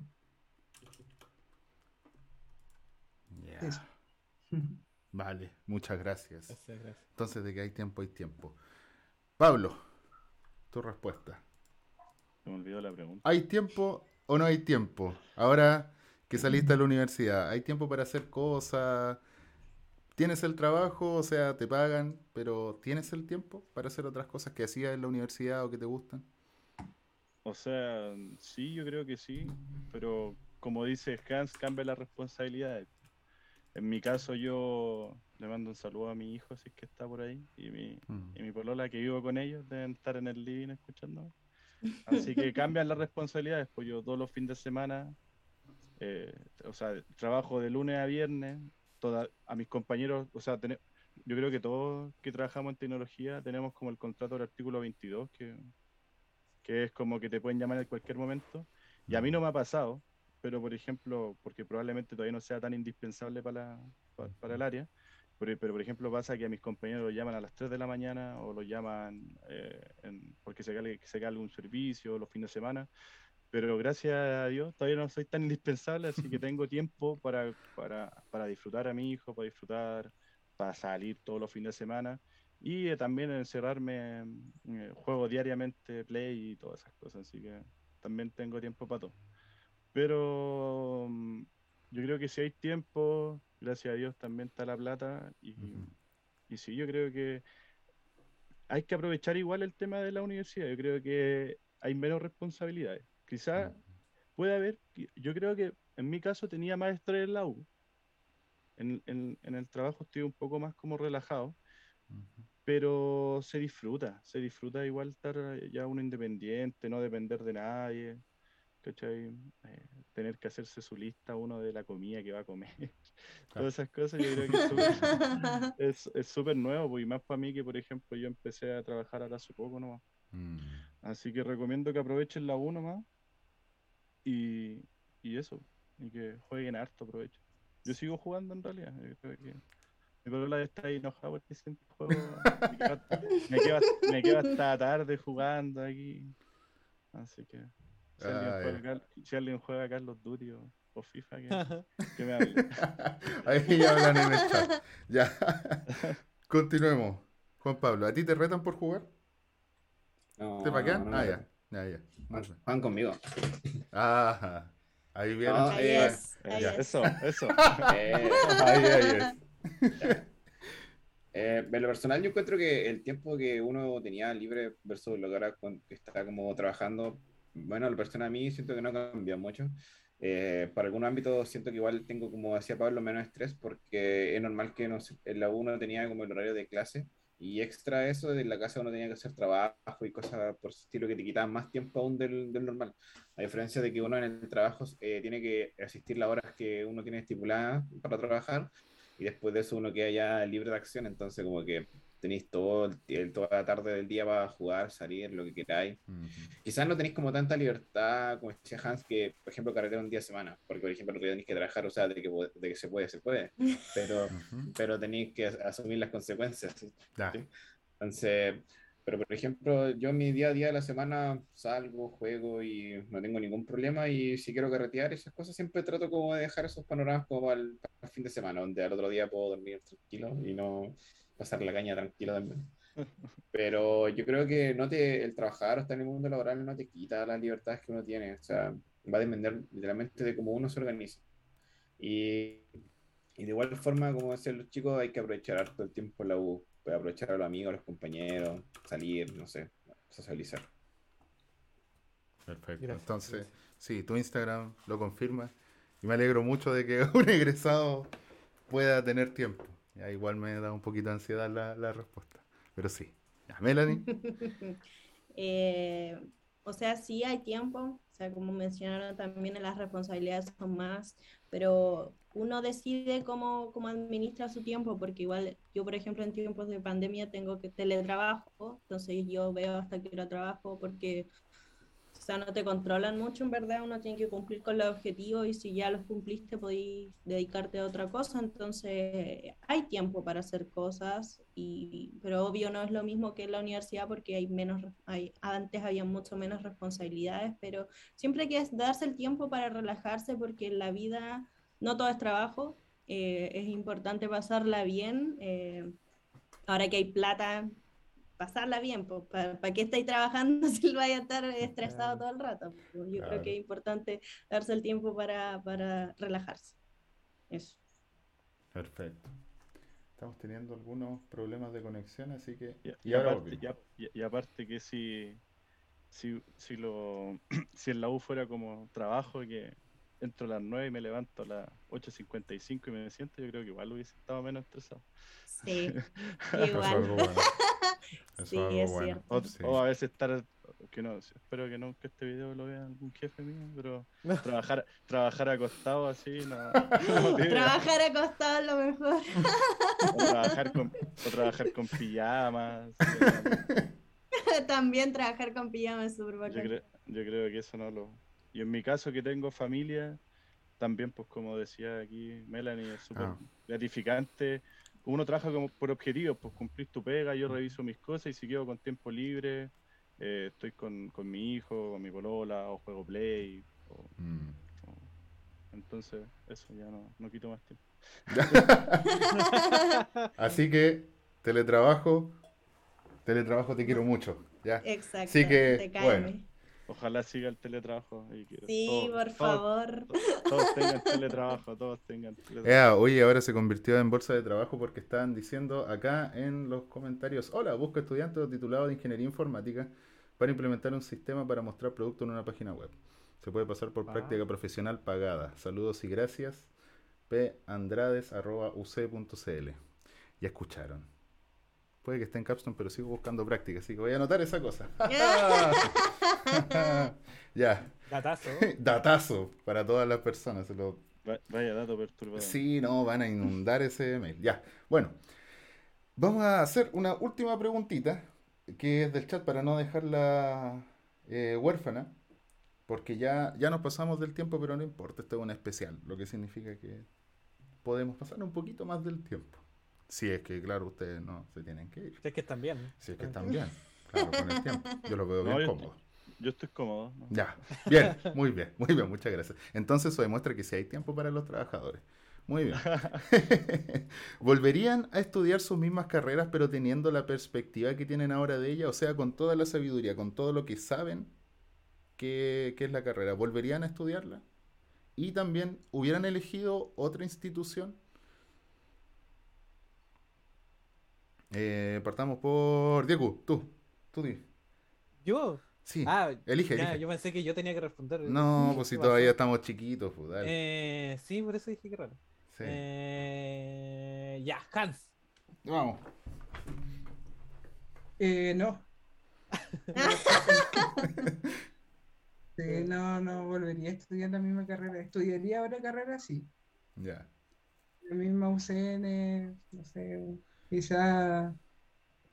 Ya. Eso. Vale, muchas gracias. Gracias, gracias. Entonces, de que hay tiempo, hay tiempo. Pablo, tu respuesta. Se me olvidó la pregunta. ¿Hay tiempo o no hay tiempo? Ahora que saliste de la universidad, ¿hay tiempo para hacer cosas? ¿Tienes el trabajo? O sea, te pagan, pero ¿tienes el tiempo para hacer otras cosas que hacías en la universidad o que te gustan? O sea, sí, yo creo que sí, pero como dice Hans, cambia las responsabilidades. En mi caso, yo le mando un saludo a mi hijo, si es que está por ahí, y mi, Mm. y mi polola, que vivo con ellos, deben estar en el living escuchando. Así que cambian las responsabilidades, pues yo todos los fines de semana, eh, o sea, trabajo de lunes a viernes, toda, a mis compañeros, o sea, yo creo que todos que trabajamos en tecnología tenemos como el contrato del artículo 22, que, que es como que te pueden llamar en cualquier momento. Y a mí no me ha pasado, pero por ejemplo, porque probablemente todavía no sea tan indispensable para, la- pa- para el área, pero, pero, por ejemplo pasa que a mis compañeros los llaman a las 3 de la mañana o los llaman eh, en- porque se cae, se cae algún servicio los fines de semana. Pero gracias a Dios todavía no soy tan indispensable, así que tengo tiempo para, para, para disfrutar a mi hijo, para disfrutar, para salir todos los fines de semana y eh, también encerrarme, eh, juego diariamente Play y todas esas cosas, así que también tengo tiempo para todo. Pero mm, yo creo que si hay tiempo, gracias a Dios también está la plata y, y sí, yo creo que hay que aprovechar igual el tema de la universidad, yo creo que hay menos responsabilidades. Quizás puede haber, yo creo que en mi caso tenía más estrés en la U. En, en- en el trabajo estoy un poco más como relajado, pero se disfruta, se disfruta igual estar ya uno independiente, no depender de nadie, ¿cachai? Eh, tener que hacerse su lista uno de la comida que va a comer, todas esas cosas yo creo que es súper- es es súper nuevo, pues, y más para mí que, por ejemplo, yo empecé a trabajar ahora hace poco nomás. Mm. Así que recomiendo que aprovechen la U nomás y, y eso, y que jueguen harto, aprovechen. Yo sigo jugando en realidad, yo creo que mi polola está ahí enojada porque siempre juego, me quedo, me quedo- me quedo hasta tarde jugando aquí. Así que si alguien, Ah, juega, ya. Cal- si alguien juega Carlos Duty o, o FIFA, que, que me hable. Ahí ya hablan en el chat. Ya. Continuemos. Juan Pablo, ¿a ti te retan por jugar? No, ¿Te paquean? no, no, ah, no. ya. Ya, ya. Juegan conmigo. Ajá. Ahí viene. Ah, Ahí eh, es, ahí ya. es. Eso, eso. Eh, Ahí, ahí es. Eh, en lo personal, yo encuentro que el tiempo que uno tenía libre versus lo que ahora está como trabajando, bueno, la persona a mí siento que no ha cambiado mucho. Eh, para algún ámbito siento que igual tengo, como decía Pablo, menos estrés porque es normal que no sé, en la U uno tenía como el horario de clase y extra eso, en la casa uno tenía que hacer trabajo y cosas por ese estilo que te quitaban más tiempo aún del, del normal. A diferencia de que uno en el trabajo eh, tiene que asistir las horas que uno tiene estipuladas para trabajar y después de eso uno queda ya libre de acción, entonces como que tenéis todo el- toda la tarde del día para jugar, salir, lo que queráis. Ujú. Quizás no tenéis como tanta libertad, como decía Hans, que por ejemplo carretera un día a semana, porque por ejemplo lo que tenéis que trabajar, o sea, de que, de que se puede, se puede, pero, Ujú. pero tenéis que as- asumir las consecuencias. ¿sí? Entonces, pero por ejemplo, yo mi día a día de la semana salgo, juego y no tengo ningún problema y si quiero carretear esas cosas, siempre trato como de dejar esos panoramas como para el, para el fin de semana, donde al otro día puedo dormir tranquilo y no pasar la caña tranquilo también. Pero yo creo que no te, el trabajar o estar en el mundo laboral no te quita las libertades que uno tiene, o sea, va a depender literalmente de cómo uno se organiza. Y, y de igual forma, como decían los chicos, hay que aprovechar harto el tiempo en la U, pues, aprovechar a los amigos, a los compañeros, salir, no sé, socializar. Perfecto. Gracias, Entonces, gracias. sí, tu Instagram lo confirma. Y me alegro mucho de que un egresado pueda tener tiempo. Igual me da un poquito de ansiedad la, la respuesta. Pero sí. Ya, Melanie. Eh, o sea, sí hay tiempo, sea, como mencionaron también, las responsabilidades son más, pero uno decide cómo, cómo administra su tiempo, porque igual yo, por ejemplo, en tiempos de pandemia tengo que teletrabajo, entonces yo veo hasta que hora trabajo porque o sea, no te controlan mucho, en verdad, uno tiene que cumplir con los objetivos y si ya los cumpliste podéis dedicarte a otra cosa, entonces hay tiempo para hacer cosas, y, pero obvio no es lo mismo que en la universidad porque hay menos, hay, antes había mucho menos responsabilidades, pero siempre hay que darse el tiempo para relajarse porque en la vida no todo es trabajo, eh, es importante pasarla bien. Eh, ahora que hay plata, pasarla bien, pues, ¿para qué estáis trabajando si vaya a estar estresado todo el rato? yo creo que es importante darse el tiempo para, para relajarse. Eso. Perfecto. Estamos teniendo algunos problemas de conexión, así que... Y, aparte, y, aparte, que si, si, si, lo, si en la U fuera como trabajo, que entro a las 9 y me levanto a las 8.55 y me siento, yo creo que igual hubiese estado menos estresado. Sí, igual. sí, es bueno. cierto. O, a veces estar, que no, espero que nunca este video lo vea algún jefe mío, pero trabajar, trabajar acostado así, no. trabajar acostado es lo mejor. O trabajar con, o trabajar con pijamas. También trabajar con pijamas es súper bacán. Yo, yo creo que eso no lo. Y en mi caso, que tengo familia, también, pues como decía aquí Melanie, es súper ah. gratificante uno trabaja como por objetivos, pues cumplir tu pega, yo reviso mis cosas y si quedo con tiempo libre, eh, estoy con, mi hijo, con mi polola, o juego play. Mm. entonces, eso ya no, no quito más tiempo. Así que, teletrabajo, teletrabajo te quiero mucho. ¿ya? Exacto. Así que, bueno. Ojalá siga el teletrabajo. sí, por favor. Todos, tengan teletrabajo, todos tengan teletrabajo. oye, ahora se convirtió en bolsa de trabajo porque estaban diciendo acá en los comentarios, hola, busco estudiante titulado de Ingeniería Informática para implementar un sistema para mostrar productos en una página web. Se puede pasar por ah. práctica profesional pagada. Saludos y gracias. pandrades.uc.cl Ya escucharon. Puede que esté en Capstone, pero sigo buscando práctica, así que voy a anotar esa cosa. ya. Datazo. Datazo para todas las personas. Lo... Vaya dato perturbador. Sí, no, van a inundar ese mail. Ya. Bueno, vamos a hacer una última preguntita, que es del chat para no dejarla eh, huérfana, porque ya, ya nos pasamos del tiempo, pero no importa, esto es una especial, lo que significa que podemos pasar un poquito más del tiempo. Si es que, claro, ustedes no se tienen que ir. Si es que están bien. Si es que están bien. Claro, con el tiempo. Yo lo veo bien cómodo. Yo estoy cómodo. Ya, bien, muy bien, muy bien, muchas gracias. Entonces eso demuestra que sí hay tiempo para los trabajadores. Muy bien. ¿Volverían a estudiar sus mismas carreras pero teniendo la perspectiva que tienen ahora de ella? O sea, con toda la sabiduría, con todo lo que saben que, que es la carrera. ¿Volverían a estudiarla? Y también, ¿hubieran elegido otra institución? Eh, partamos por Diego, tú, tú di. ¿Yo? Sí, ah, elige, elige. Yo pensé que yo tenía que responder. No, pues si todavía estamos chiquitos, pues, Eh, sí, por eso dije que raro. Sí. Eh, ya, Hans. Vamos. Eh, no. no, no volvería a estudiar la misma carrera. ¿Estudiaría otra carrera? Sí. Ya. La misma UCN, no sé, quizá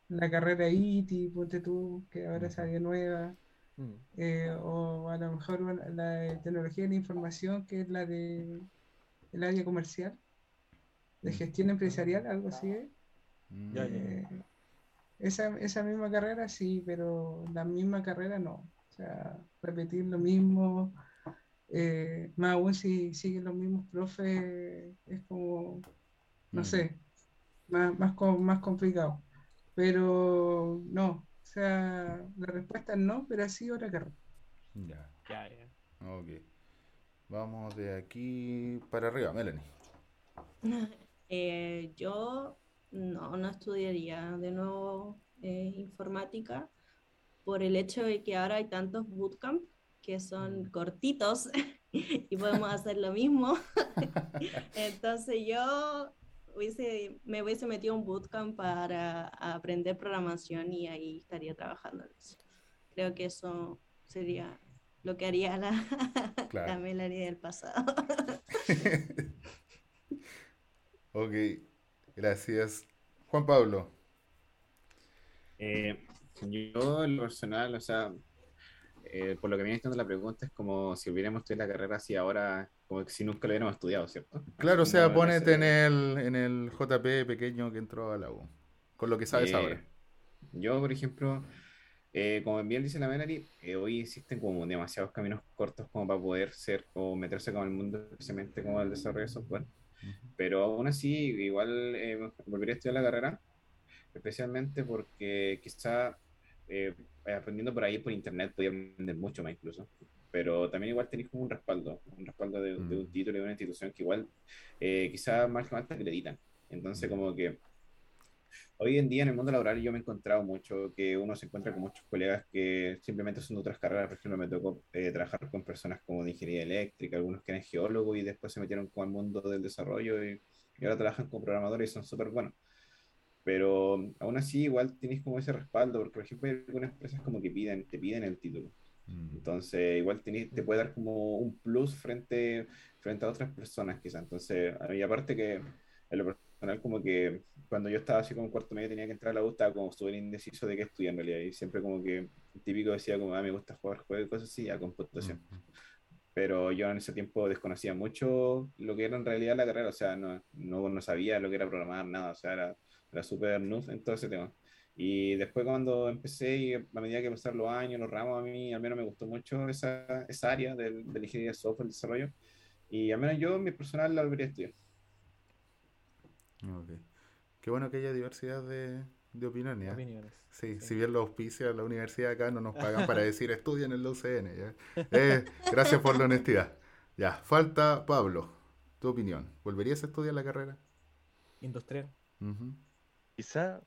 la carrera ITI, ponte tú, que ahora salió nueva. Mm. Eh, o a lo mejor la de tecnología de la información, que es la de el área comercial, de mm. gestión empresarial, algo así. Mm. Eh, esa, esa misma carrera sí, pero la misma carrera no. O sea, repetir lo mismo, eh, más aún si siguen los mismos profes, es como, no sé, más, más, más complicado. Pero no, sea, la respuesta es no, pero sí otra carrera. Ya. Ya, Ok. Vamos de aquí para arriba, Melanie. Eh, yo no, no estudiaría de nuevo eh, informática por el hecho de que ahora hay tantos bootcamp que son mm. cortitos y podemos hacer lo mismo. Entonces yo hubiese, me hubiese metido un bootcamp para aprender programación y ahí estaría trabajando en eso. Creo que eso sería lo que haría la, Claro. la Melanie del pasado. ok, gracias. Juan Pablo. Eh, yo, en lo personal, o sea, eh, por lo que viene estando la pregunta, es como si hubiéramos estudiado la carrera así ahora, como que si nunca lo hubiéramos estudiado, ¿cierto? Claro, o sea, ponete en el, en el JP pequeño que entró a la U, con lo que sabes Eh, ahora. Yo, por ejemplo, eh, como bien dice la Melanie, eh, hoy existen como demasiados caminos cortos como para poder ser o meterse con el mundo, especialmente como el desarrollo de software. Pero aún así, igual volvería a estudiar la carrera, especialmente porque quizá aprendiendo por ahí por internet podía aprender mucho más incluso. Pero también igual tenéis como un respaldo, un respaldo de, de un Mm. título y de una institución que igual eh, quizá más que más te acreditan. Entonces como que hoy en día en el mundo laboral yo me he encontrado mucho que uno se encuentra con muchos colegas que simplemente son de otras carreras. Por ejemplo, me tocó eh, trabajar con personas como de ingeniería eléctrica, algunos que eran geólogos y después se metieron con el mundo del desarrollo y, y ahora trabajan como programadores y son súper buenos. Pero aún así igual tienes como ese respaldo, porque por ejemplo hay algunas empresas como que piden, te piden el título. Mm. Entonces, igual tenés- te puede dar como un plus frente, frente a otras personas, quizás. Entonces, y aparte que en lo personal, como que cuando yo estaba así como cuarto medio tenía que entrar a la U, estaba como súper indeciso de qué estudiar en realidad. Y siempre como que típico decía como, ah, me gusta jugar juegos y cosas así, a computación. Pero yo en ese tiempo desconocía mucho lo que era en realidad la carrera, o sea, no, no, no sabía lo que era programar, nada, o sea, era, era súper noob en todo ese tema. Y después cuando empecé y a medida que pasaron los años, los ramos, a mí al menos me gustó mucho esa, esa área del, de la ingeniería de software, el desarrollo. Y al menos yo, mi personal, la volvería a estudiar. Ok. Qué bueno que haya diversidad de, de opiniones. Opiniones. Sí, Sí. si bien los auspicios de la universidad acá no nos pagan para decir estudien en la UCN. ¿ya? Eh, gracias por la honestidad. Ya, falta Pablo. Tu opinión. ¿Volverías a estudiar la carrera? Industrial. Ujú. Quizá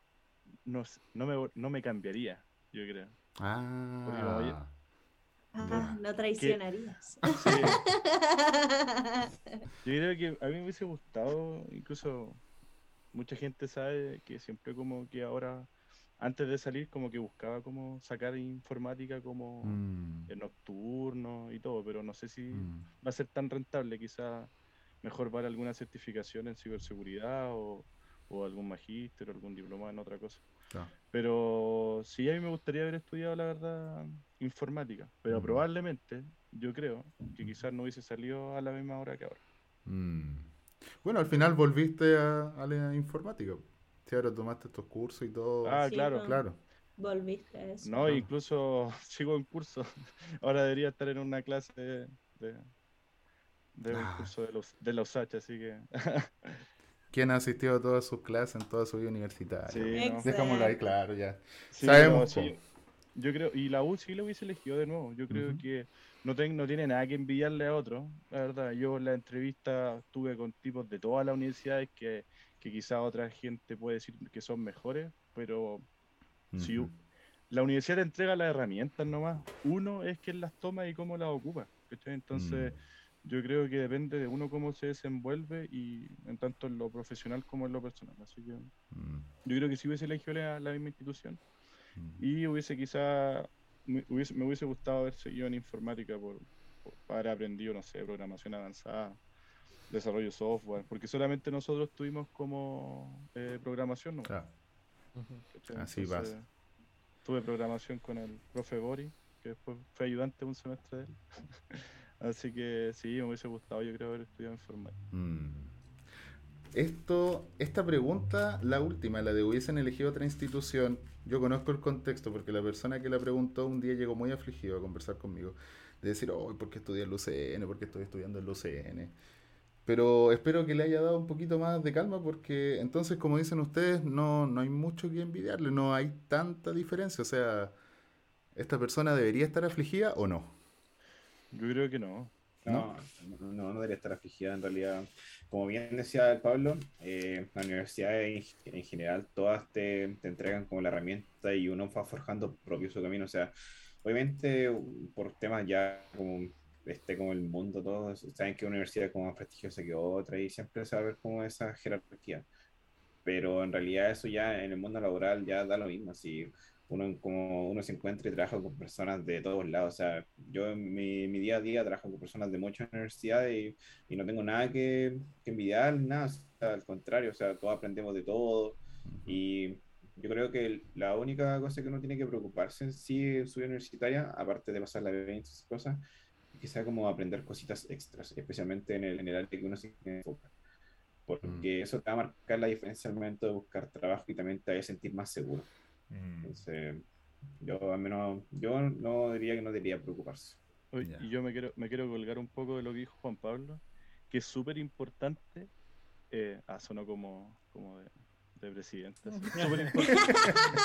no, no, me, no me cambiaría, yo creo. Ah, Ah, no traicionarías. Sí, yo creo que a mí me hubiese gustado, incluso mucha gente sabe que siempre como que ahora, antes de salir, como que buscaba como sacar informática como mm, en nocturno y todo, pero no sé si mm, va a ser tan rentable, quizá mejor para alguna certificación en ciberseguridad o, o algún magíster o algún diploma en otra cosa. claro. Pero sí, a mí me gustaría haber estudiado, la verdad, informática. Pero Mm. probablemente, yo creo, que quizás no hubiese salido a la misma hora que ahora. Mm. Bueno, al final volviste a, a la informática. Si ahora tomaste estos cursos y todo. Ah, Sí, claro. no. claro. Volviste a eso. No, Ah. incluso sigo en curso. Ahora debería estar en una clase de, de, de un Ah. curso de los, de la USACH, así que ¿Quién ha asistido a todas sus clases en toda su vida universitaria? Sí, no. Dejámoslo ahí claro ya. Sí, Sabemos, no, sí. po. Yo creo, y la U sí lo hubiese elegido de nuevo. Yo creo que no, ten- no tiene nada que envidiarle a otro, la verdad. Yo en la entrevista tuve con tipos de todas las universidades que, que quizá otra gente puede decir que son mejores, pero si Ujú. la universidad te entrega las herramientas nomás. Uno es quien las toma y cómo las ocupa. ¿cachai? Entonces, Mm. Yo creo que depende de uno cómo se desenvuelve y en tanto en lo profesional como en lo personal. Así que Mm, yo creo que si hubiese elegido la, la misma institución mm. y hubiese quizá me hubiese, me hubiese gustado haber seguido en informática por, por haber aprendido, no sé, programación avanzada, desarrollo de software, porque solamente nosotros tuvimos como eh, programación, ¿no? Claro. Así pasa. Tuve programación con el profe Bori, que después fue ayudante un semestre de él. Así que sí, me hubiese gustado, yo creo, haber estudiado informática. Mm. Esto, esta pregunta, la última, la de hubiesen elegido otra institución, yo conozco el contexto porque la persona que la preguntó un día llegó muy afligido a conversar conmigo, de decir, ¿por qué estudié en la UCN? ¿Por qué estoy estudiando en la UCN? Pero espero que le haya dado un poquito más de calma porque entonces, como dicen ustedes, no, no hay mucho que envidiarle, no hay tanta diferencia. O sea, ¿esta persona debería estar afligida o no? Yo creo que no. No, no, no debería estar afligida en realidad. Como bien decía el Pablo, eh, las universidades en, en general todas te, te entregan como la herramienta y uno va forjando propio su camino. O sea, obviamente por temas ya como este como el mundo todos saben que una universidad es como más prestigiosa que otra y siempre se va a ver como esa jerarquía. pero en realidad eso ya en el mundo laboral ya da lo mismo, si uno como uno se encuentra y trabaja con personas de todos lados, o sea, yo en mi, mi día a día trabajo con personas de muchas universidades y, y no tengo nada que, que envidiar, nada, o sea, al contrario, o sea, todos aprendemos de todo. Y yo creo que la única cosa que uno tiene que preocuparse en sí en su vida universitaria, aparte de pasar la vida y esas cosas, es que sea como aprender cositas extras, especialmente en el, en el que uno se enfoca. Porque eso te va a marcar la diferencia al momento de buscar trabajo y también te va a sentir más seguro. Mm. Entonces, yo al menos, yo no diría que no debería preocuparse. Y yo me quiero, me quiero colgar un poco de lo que dijo Juan Pablo, que es súper importante. Eh, ah, sonó como, como de, de presidente. así. Súper importante.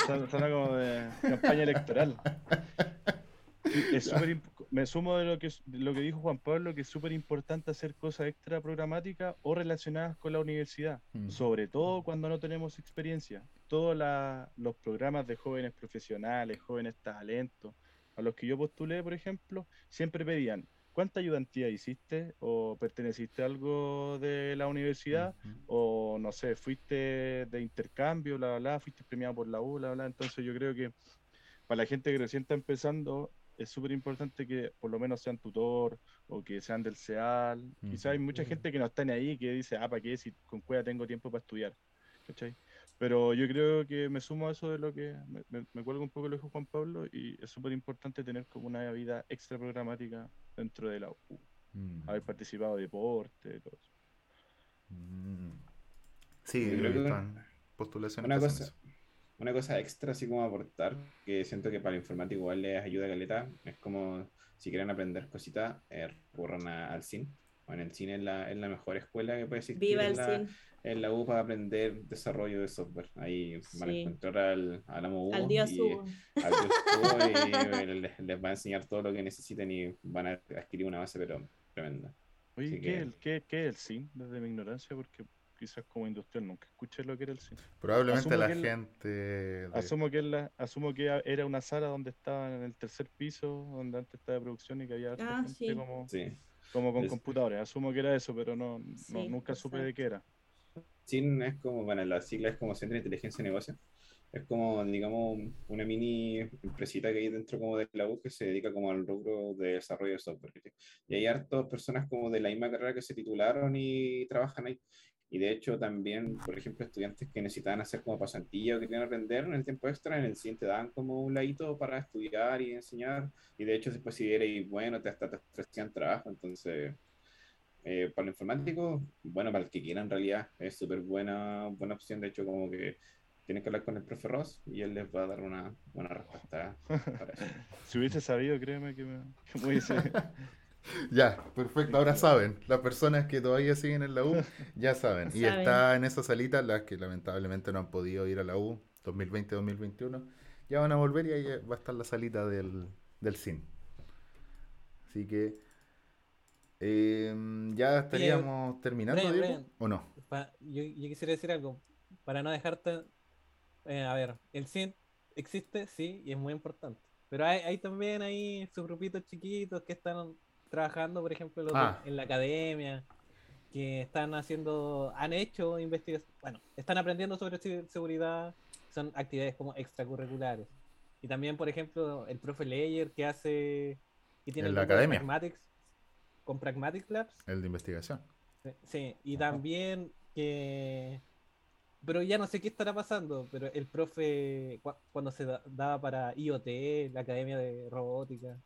Son- Suena como de campaña electoral. Es súper imp- me sumo de lo que, de lo que dijo Juan Pablo, que es súper importante hacer cosas extra programáticas o relacionadas con la universidad, Mm. sobre todo cuando no tenemos experiencia. Todos los programas de jóvenes profesionales, jóvenes talentos, a los que yo postulé, por ejemplo, siempre pedían, ¿cuánta ayudantía hiciste? ¿O perteneciste a algo de la universidad? O no sé, fuiste de intercambio, bla, bla, bla, fuiste premiado por la U, bla, bla. Entonces yo creo que para la gente que recién está empezando es súper importante que por lo menos sean tutor o que sean del CEAL. Quizás hay mucha gente que no está ni ahí que dice, ah, ¿para qué? Si con cueva tengo tiempo para estudiar. ¿Cachai? Pero yo creo que me sumo a eso de lo que me, me, me cuelgo un poco lo que dijo Juan Pablo y es súper importante tener como una vida extra programática dentro de la U. Mm. Haber participado de deporte, todo eso. Mm. Sí, Yo creo que en postulaciones Una cosa, eso. una cosa extra, así como aportar, que siento que para el informático igual les ayuda caleta, es como si quieren aprender cositas, eh, recurran a- al CIN. Bueno, el CIN es la, es la mejor escuela que puede existir Viva en el la, CIN. en la U para aprender desarrollo de software. Ahí van a Sí. encontrar al, al amo Hugo Al dios y- Hugo. al dios Hugo y les, les va a enseñar todo lo que necesiten y van a adquirir una base pero tremenda. Oye, ¿qué, que- es el, qué, qué es el SIN? Desde mi ignorancia, porque quizás como industrial nunca escuché lo que era el SIN. Probablemente Asumo la gente. de- Asumo que, es la, asumo que era una sala donde estaban en el tercer piso, donde antes estaba de producción y que había harta Ah, gente sí. como, Sí. Como con Es- computadores. Asumo que era eso, pero no, no- Sí, nunca supe de qué era. CIN es como, bueno, la sigla es como Centro de Inteligencia de Negocio. Es como, digamos, una mini empresita que hay dentro como de la U que se dedica como al rubro de desarrollo de software. ¿cachai? Y hay hartas personas como de la misma carrera que se titularon y trabajan ahí. Y de hecho también, por ejemplo, estudiantes que necesitaban hacer como pasantilla o que querían aprender en el tiempo extra, en el CIN te dan como un ladito para estudiar y enseñar. Y de hecho, después si eres bueno, te hasta te ofrecían trabajo. Entonces, eh, para el informático, bueno, para el que quiera en realidad, es súper buena, buena opción. De hecho, como que tienen que hablar con el profe Ross y él les va a dar una buena respuesta para eso. Si hubiese sabido, créeme que me, que me hubiese... Ya, perfecto. Ahora saben. Las personas que todavía siguen en la U ya saben. Y Saben. está en esa salita, las que lamentablemente no han podido ir a la U 2020-2021, ya van a volver y ahí va a estar la salita del, del CIN. Así que eh, ya estaríamos terminando, Brian, Diego, Brian. ¿o no? Pa- yo, yo quisiera decir algo, para no dejarte... eh, a ver, el CIN existe, sí, y es muy importante. Pero hay, hay también ahí sus grupitos chiquitos que están trabajando, por ejemplo, los Ah. en la academia, que están haciendo, han hecho investigación, bueno, están aprendiendo sobre seguridad, son actividades como extracurriculares. Y también, por ejemplo, el profe Leyer que hace, que tiene En la academia. Pragmatics, con Pragmatic Labs, El de investigación. Sí, y Ajá. también que... Pero ya no sé qué estará pasando, pero el profe, cua- cuando se da- daba para IoT, la Academia de Robótica,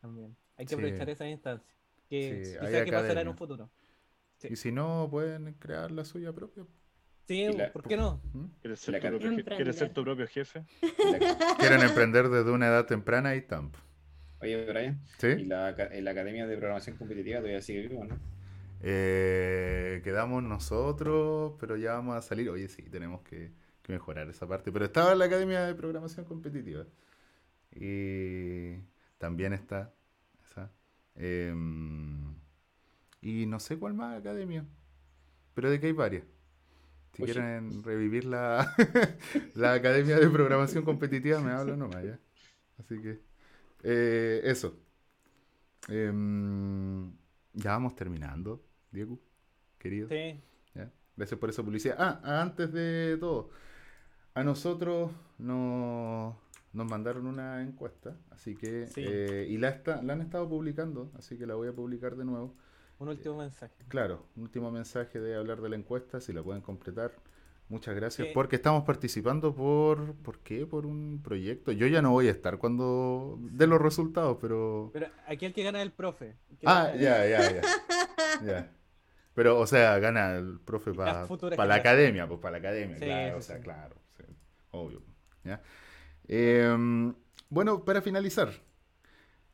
también. Hay que Sí. aprovechar esas instancias, que Sí, quizá hay que pasará en un futuro. Sí. Y si no, pueden crear la suya propia. Sí, Y la- ¿por qué no? ¿Mm? ¿Quieres ser, La tu propio, je- ¿Quieres ser tu propio jefe? La- Quieren emprender desde una edad temprana y tamp. Oye, Brian, ¿y ¿Sí? la, aca- la Academia de Programación Competitiva todavía sigue viva, no? Eh, quedamos nosotros, pero ya vamos a salir. Oye, sí, tenemos que, que mejorar esa parte. Pero estaba en la Academia de Programación Competitiva. Y también está Em, y no sé cuál más academia. Pero de que hay varias. Si Oye. quieren revivir la, la Academia de Programación Competitiva, me hablan nomás, ¿ya? Así que, eh, eso. Em, ya vamos terminando, Diego, querido. Sí. ¿ya? Gracias por esa publicidad. Ah, antes de todo, a nosotros nos, nos mandaron una encuesta, así que, Sí. eh, y la, está, la han estado publicando, así que la voy a publicar de nuevo. Un último mensaje. Claro, un último mensaje de hablar de la encuesta, si la pueden completar. Muchas gracias, Sí. porque estamos participando por, ¿por qué? Por un proyecto. Yo ya no voy a estar cuando de los resultados, pero... Pero aquí el que gana es el profe. Ah, ya, ya, ya. ya. Pero, o sea, gana el profe para futuras la academia, pues para la academia, Sí, claro, o sea, sí. claro, obvio. ¿ya? Em, bueno, para finalizar,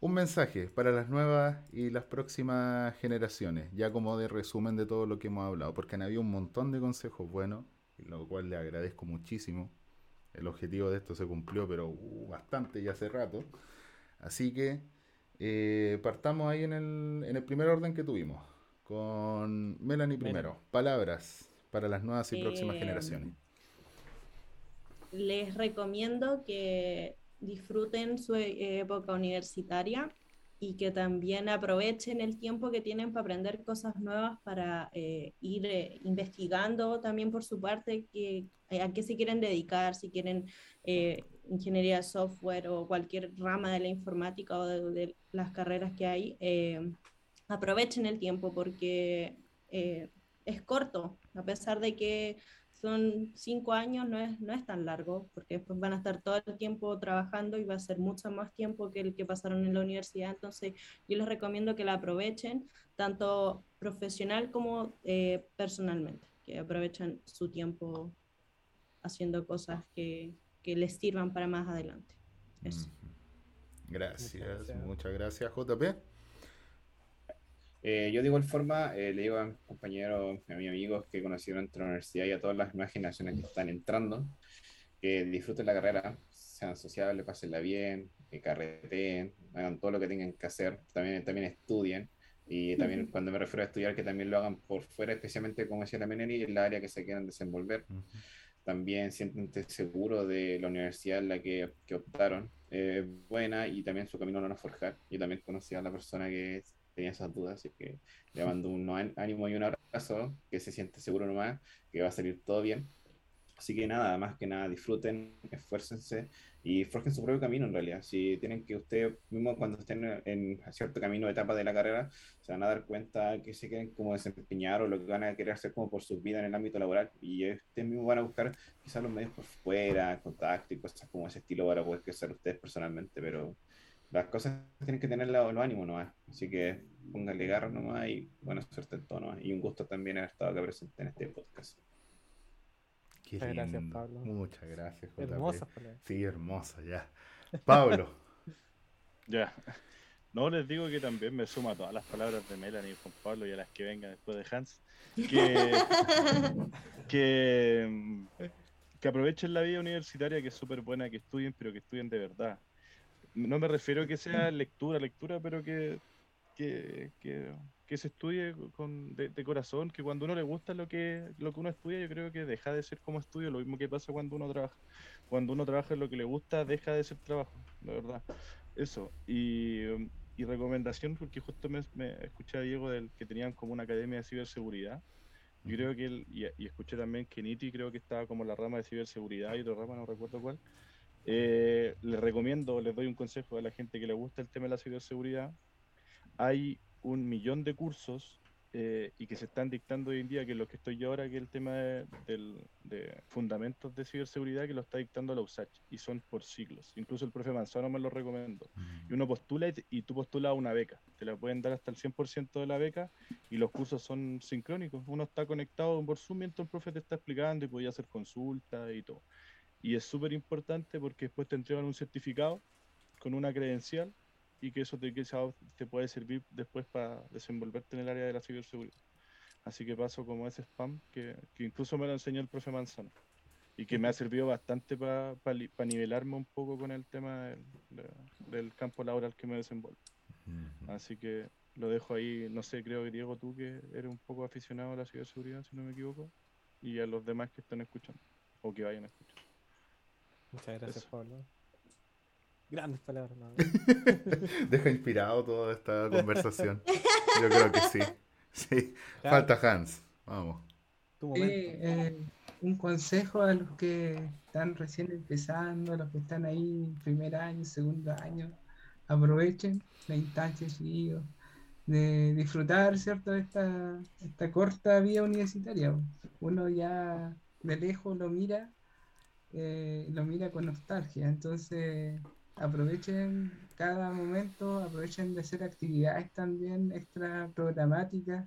un mensaje para las nuevas y las próximas generaciones, ya como de resumen de todo lo que hemos hablado, porque han habido un montón de consejos buenos, lo cual le agradezco muchísimo. El objetivo de esto se cumplió, pero uh, bastante y hace rato. Así que eh, partamos ahí en el, en el primer orden que tuvimos, con Melanie primero. Palabras para las nuevas y próximas Eh, generaciones. Les recomiendo que disfruten su eh, época universitaria y que también aprovechen el tiempo que tienen para aprender cosas nuevas, para eh, ir eh, investigando también por su parte que, eh, a qué se quieren dedicar, si quieren eh, ingeniería de software o cualquier rama de la informática o de, de las carreras que hay. aprovechen el tiempo porque es corto, a pesar de que son cinco años, no es, no es tan largo, porque después van a estar todo el tiempo trabajando y va a ser mucho más tiempo que el que pasaron en la universidad. Entonces, yo les recomiendo que la aprovechen, tanto profesional como eh, personalmente, que aprovechen su tiempo haciendo cosas que, que les sirvan para más adelante. Eso. Gracias, Muchas gracias. muchas gracias, JP. Eh, yo de igual forma eh, le digo a mis compañeros, a mis amigos que conocí durante la universidad y a todas las nuevas generaciones que están entrando, que disfruten la carrera, sean sociables, pásenla bien, que carreteen, hagan todo lo que tengan que hacer, también, también estudien. Y también Ujú. cuando me refiero a estudiar, que también lo hagan por fuera, especialmente como decía la Meneri, en la área que se quieran desenvolver. Ujú. También siéntense seguros de la universidad en la que, que optaron, eh, buena y también su camino lo van a forjar. Yo también conocí a la persona que tenía esas dudas, así que le mando un án- ánimo y un abrazo, que se siente seguro nomás, que va a salir todo bien. Así que nada, más que nada, disfruten, esfuércense y forjen su propio camino en realidad. Si tienen que ustedes mismos cuando estén en cierto camino, etapa de la carrera, se van a dar cuenta que se quieren como desempeñar o lo que van a querer hacer como por su vida en el ámbito laboral y ustedes mismos van a buscar quizás los medios por fuera, contacto y cosas como ese estilo para poder crecer ustedes personalmente, pero las cosas tienen que tener los, ánimos nomás, así que pónganle garra nomás y buena suerte en todo nomás. Y un gusto también haber estado acá presente en este podcast. Qué Muchas gracias. Pablo. Muchas gracias, JP. Palabras. Sí, hermosa, ya. Pablo. Ya. No les digo que también me sumo a todas las palabras de Melanie y Juan Pablo y a las que vengan después de Hans. Que, que, que aprovechen la vida universitaria, que es súper buena, que estudien, pero que estudien de verdad. No me refiero a que sea lectura, lectura, pero que, que, que, que se estudie con, de, de corazón, que cuando uno le gusta lo que, lo que uno estudia, yo creo que deja de ser como estudio, lo mismo que pasa cuando uno trabaja. Cuando uno trabaja en lo que le gusta, deja de ser trabajo, la verdad. Eso. Y, y recomendación, porque justo me, me escuché a Diego del que tenían como una academia de ciberseguridad. Yo creo que él, y, y escuché también que Niti creo que estaba como en la rama de ciberseguridad y otra rama, no recuerdo cuál. Eh, les recomiendo, les doy un consejo a la gente que le gusta el tema de la ciberseguridad. Hay un millón de cursos eh, y que se están dictando hoy en día, que es lo que estoy yo ahora, que es el tema de, del- de fundamentos de ciberseguridad, que lo está dictando la USACH y son por siglos. Incluso el profe Manzano me lo recomendó. Y uno postula y, y tú postulas una beca. Te la pueden dar hasta el 100% de la beca y los cursos son sincrónicos. Uno está conectado por Zoom mientras el profe te está explicando y podía hacer consultas y todo. Y es súper importante porque después te entregan un certificado con una credencial y que eso te, que te puede servir después para desenvolverte en el área de la ciberseguridad. Así que paso como ese spam que, que incluso me lo enseñó el profe Manzano y que me ha servido bastante para nivelarme un poco con el tema del, de- del campo laboral que me desenvuelvo. Ujú. Así que lo dejo ahí, no sé, creo que Diego, tú que eres un poco aficionado a la ciberseguridad, si no me equivoco, y a los demás que están escuchando o que vayan a escuchar. Muchas gracias, Eso. Pablo. Grandes palabras, ¿no? Deja inspirado toda esta conversación. Yo creo que sí. Sí. Falta Hans. Vamos. Tu momento. eh, un consejo a los que están recién empezando, a los que están ahí en primer año, segundo año, aprovechen la instancia, chiquillos, de disfrutar, ¿cierto?, de esta, esta corta vida universitaria. Uno ya de lejos lo mira, eh, lo mira con nostalgia, entonces aprovechen cada momento, aprovechen de hacer actividades también extra programáticas.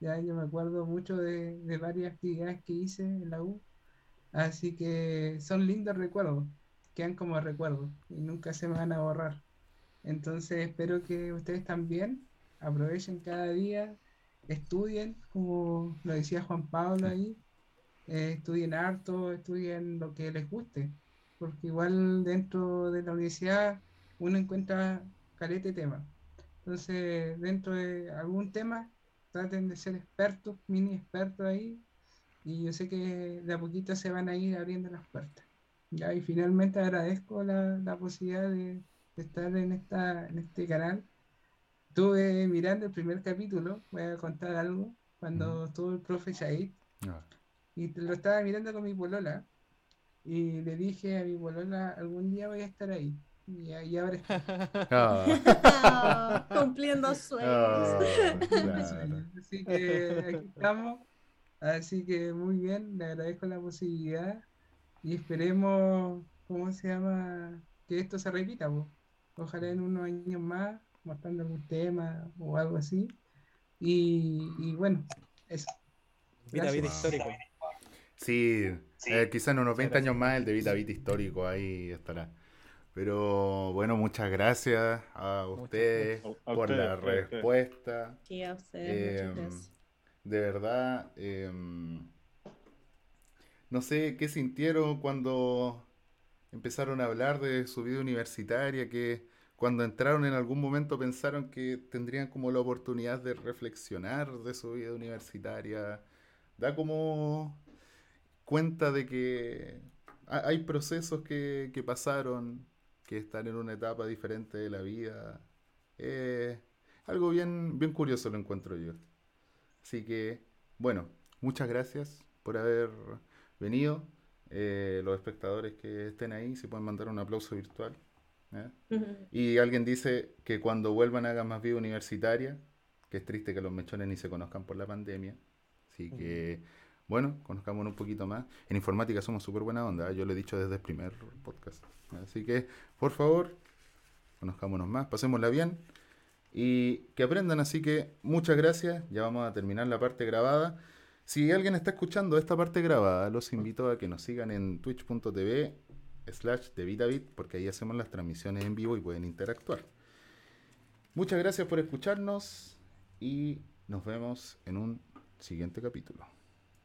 Ya yo me acuerdo mucho de, de varias actividades que hice en la U, así que son lindos recuerdos, quedan como recuerdos y nunca se me van a borrar. Entonces espero que ustedes también aprovechen cada día, estudien, como lo decía Juan Pablo ahí, eh, estudien harto, estudien lo que les guste, porque igual dentro de la universidad uno encuentra caleta de temas. Entonces, dentro de algún tema, traten de ser expertos, mini expertos ahí, y yo sé que de a poquito se van a ir abriendo las puertas. Ya, y finalmente agradezco la, la posibilidad de, de estar en, esta, en este canal. Estuve mirando el primer capítulo, voy a contar algo, cuando estuvo el profe Shahid, Ah, y lo estaba mirando con mi polola, y le dije a mi polola, algún día voy a estar ahí. Y, y ahora ah, Ah, cumpliendo sueños. ah, claro. Así que aquí estamos. Así que muy bien, le agradezco la posibilidad y esperemos, ¿cómo se llama? Que esto se repita, po. Ojalá en unos años más, mostrando algún tema o algo así. Y, y bueno, eso. Vida, vida Gracias. Histórico. Sí, eh, quizás en unos 20 gracias. años más el de Vita Vita histórico ahí estará. Pero bueno, muchas gracias a ustedes a por ustedes, la a ustedes. respuesta. Sí, a ustedes, Eh, muchas gracias. de verdad, em, no sé qué sintieron cuando empezaron a hablar de su vida universitaria, que cuando entraron en algún momento pensaron que tendrían como la oportunidad de reflexionar de su vida universitaria. Da como cuenta de que ha- hay procesos que, que pasaron, que están en una etapa diferente de la vida. Eh, algo bien, bien curioso lo encuentro yo. Así que, bueno, muchas gracias por haber venido. Eh, los espectadores que estén ahí, si pueden mandar un aplauso virtual. ¿eh? Y alguien dice que cuando vuelvan hagan más vida universitaria, que es triste que los mechones ni se conozcan por la pandemia. Así que, bueno, conozcámonos un poquito más. En informática somos súper buena onda, ¿eh? yo lo he dicho desde el primer podcast. Así que, por favor, conozcámonos más, pasémosla bien y que aprendan. Así que, muchas gracias. Ya vamos a terminar la parte grabada. Si alguien está escuchando esta parte grabada, los invito a que nos sigan en twitch.tv slash de porque ahí hacemos las transmisiones en vivo y pueden interactuar. Muchas gracias por escucharnos y nos vemos en un siguiente capítulo.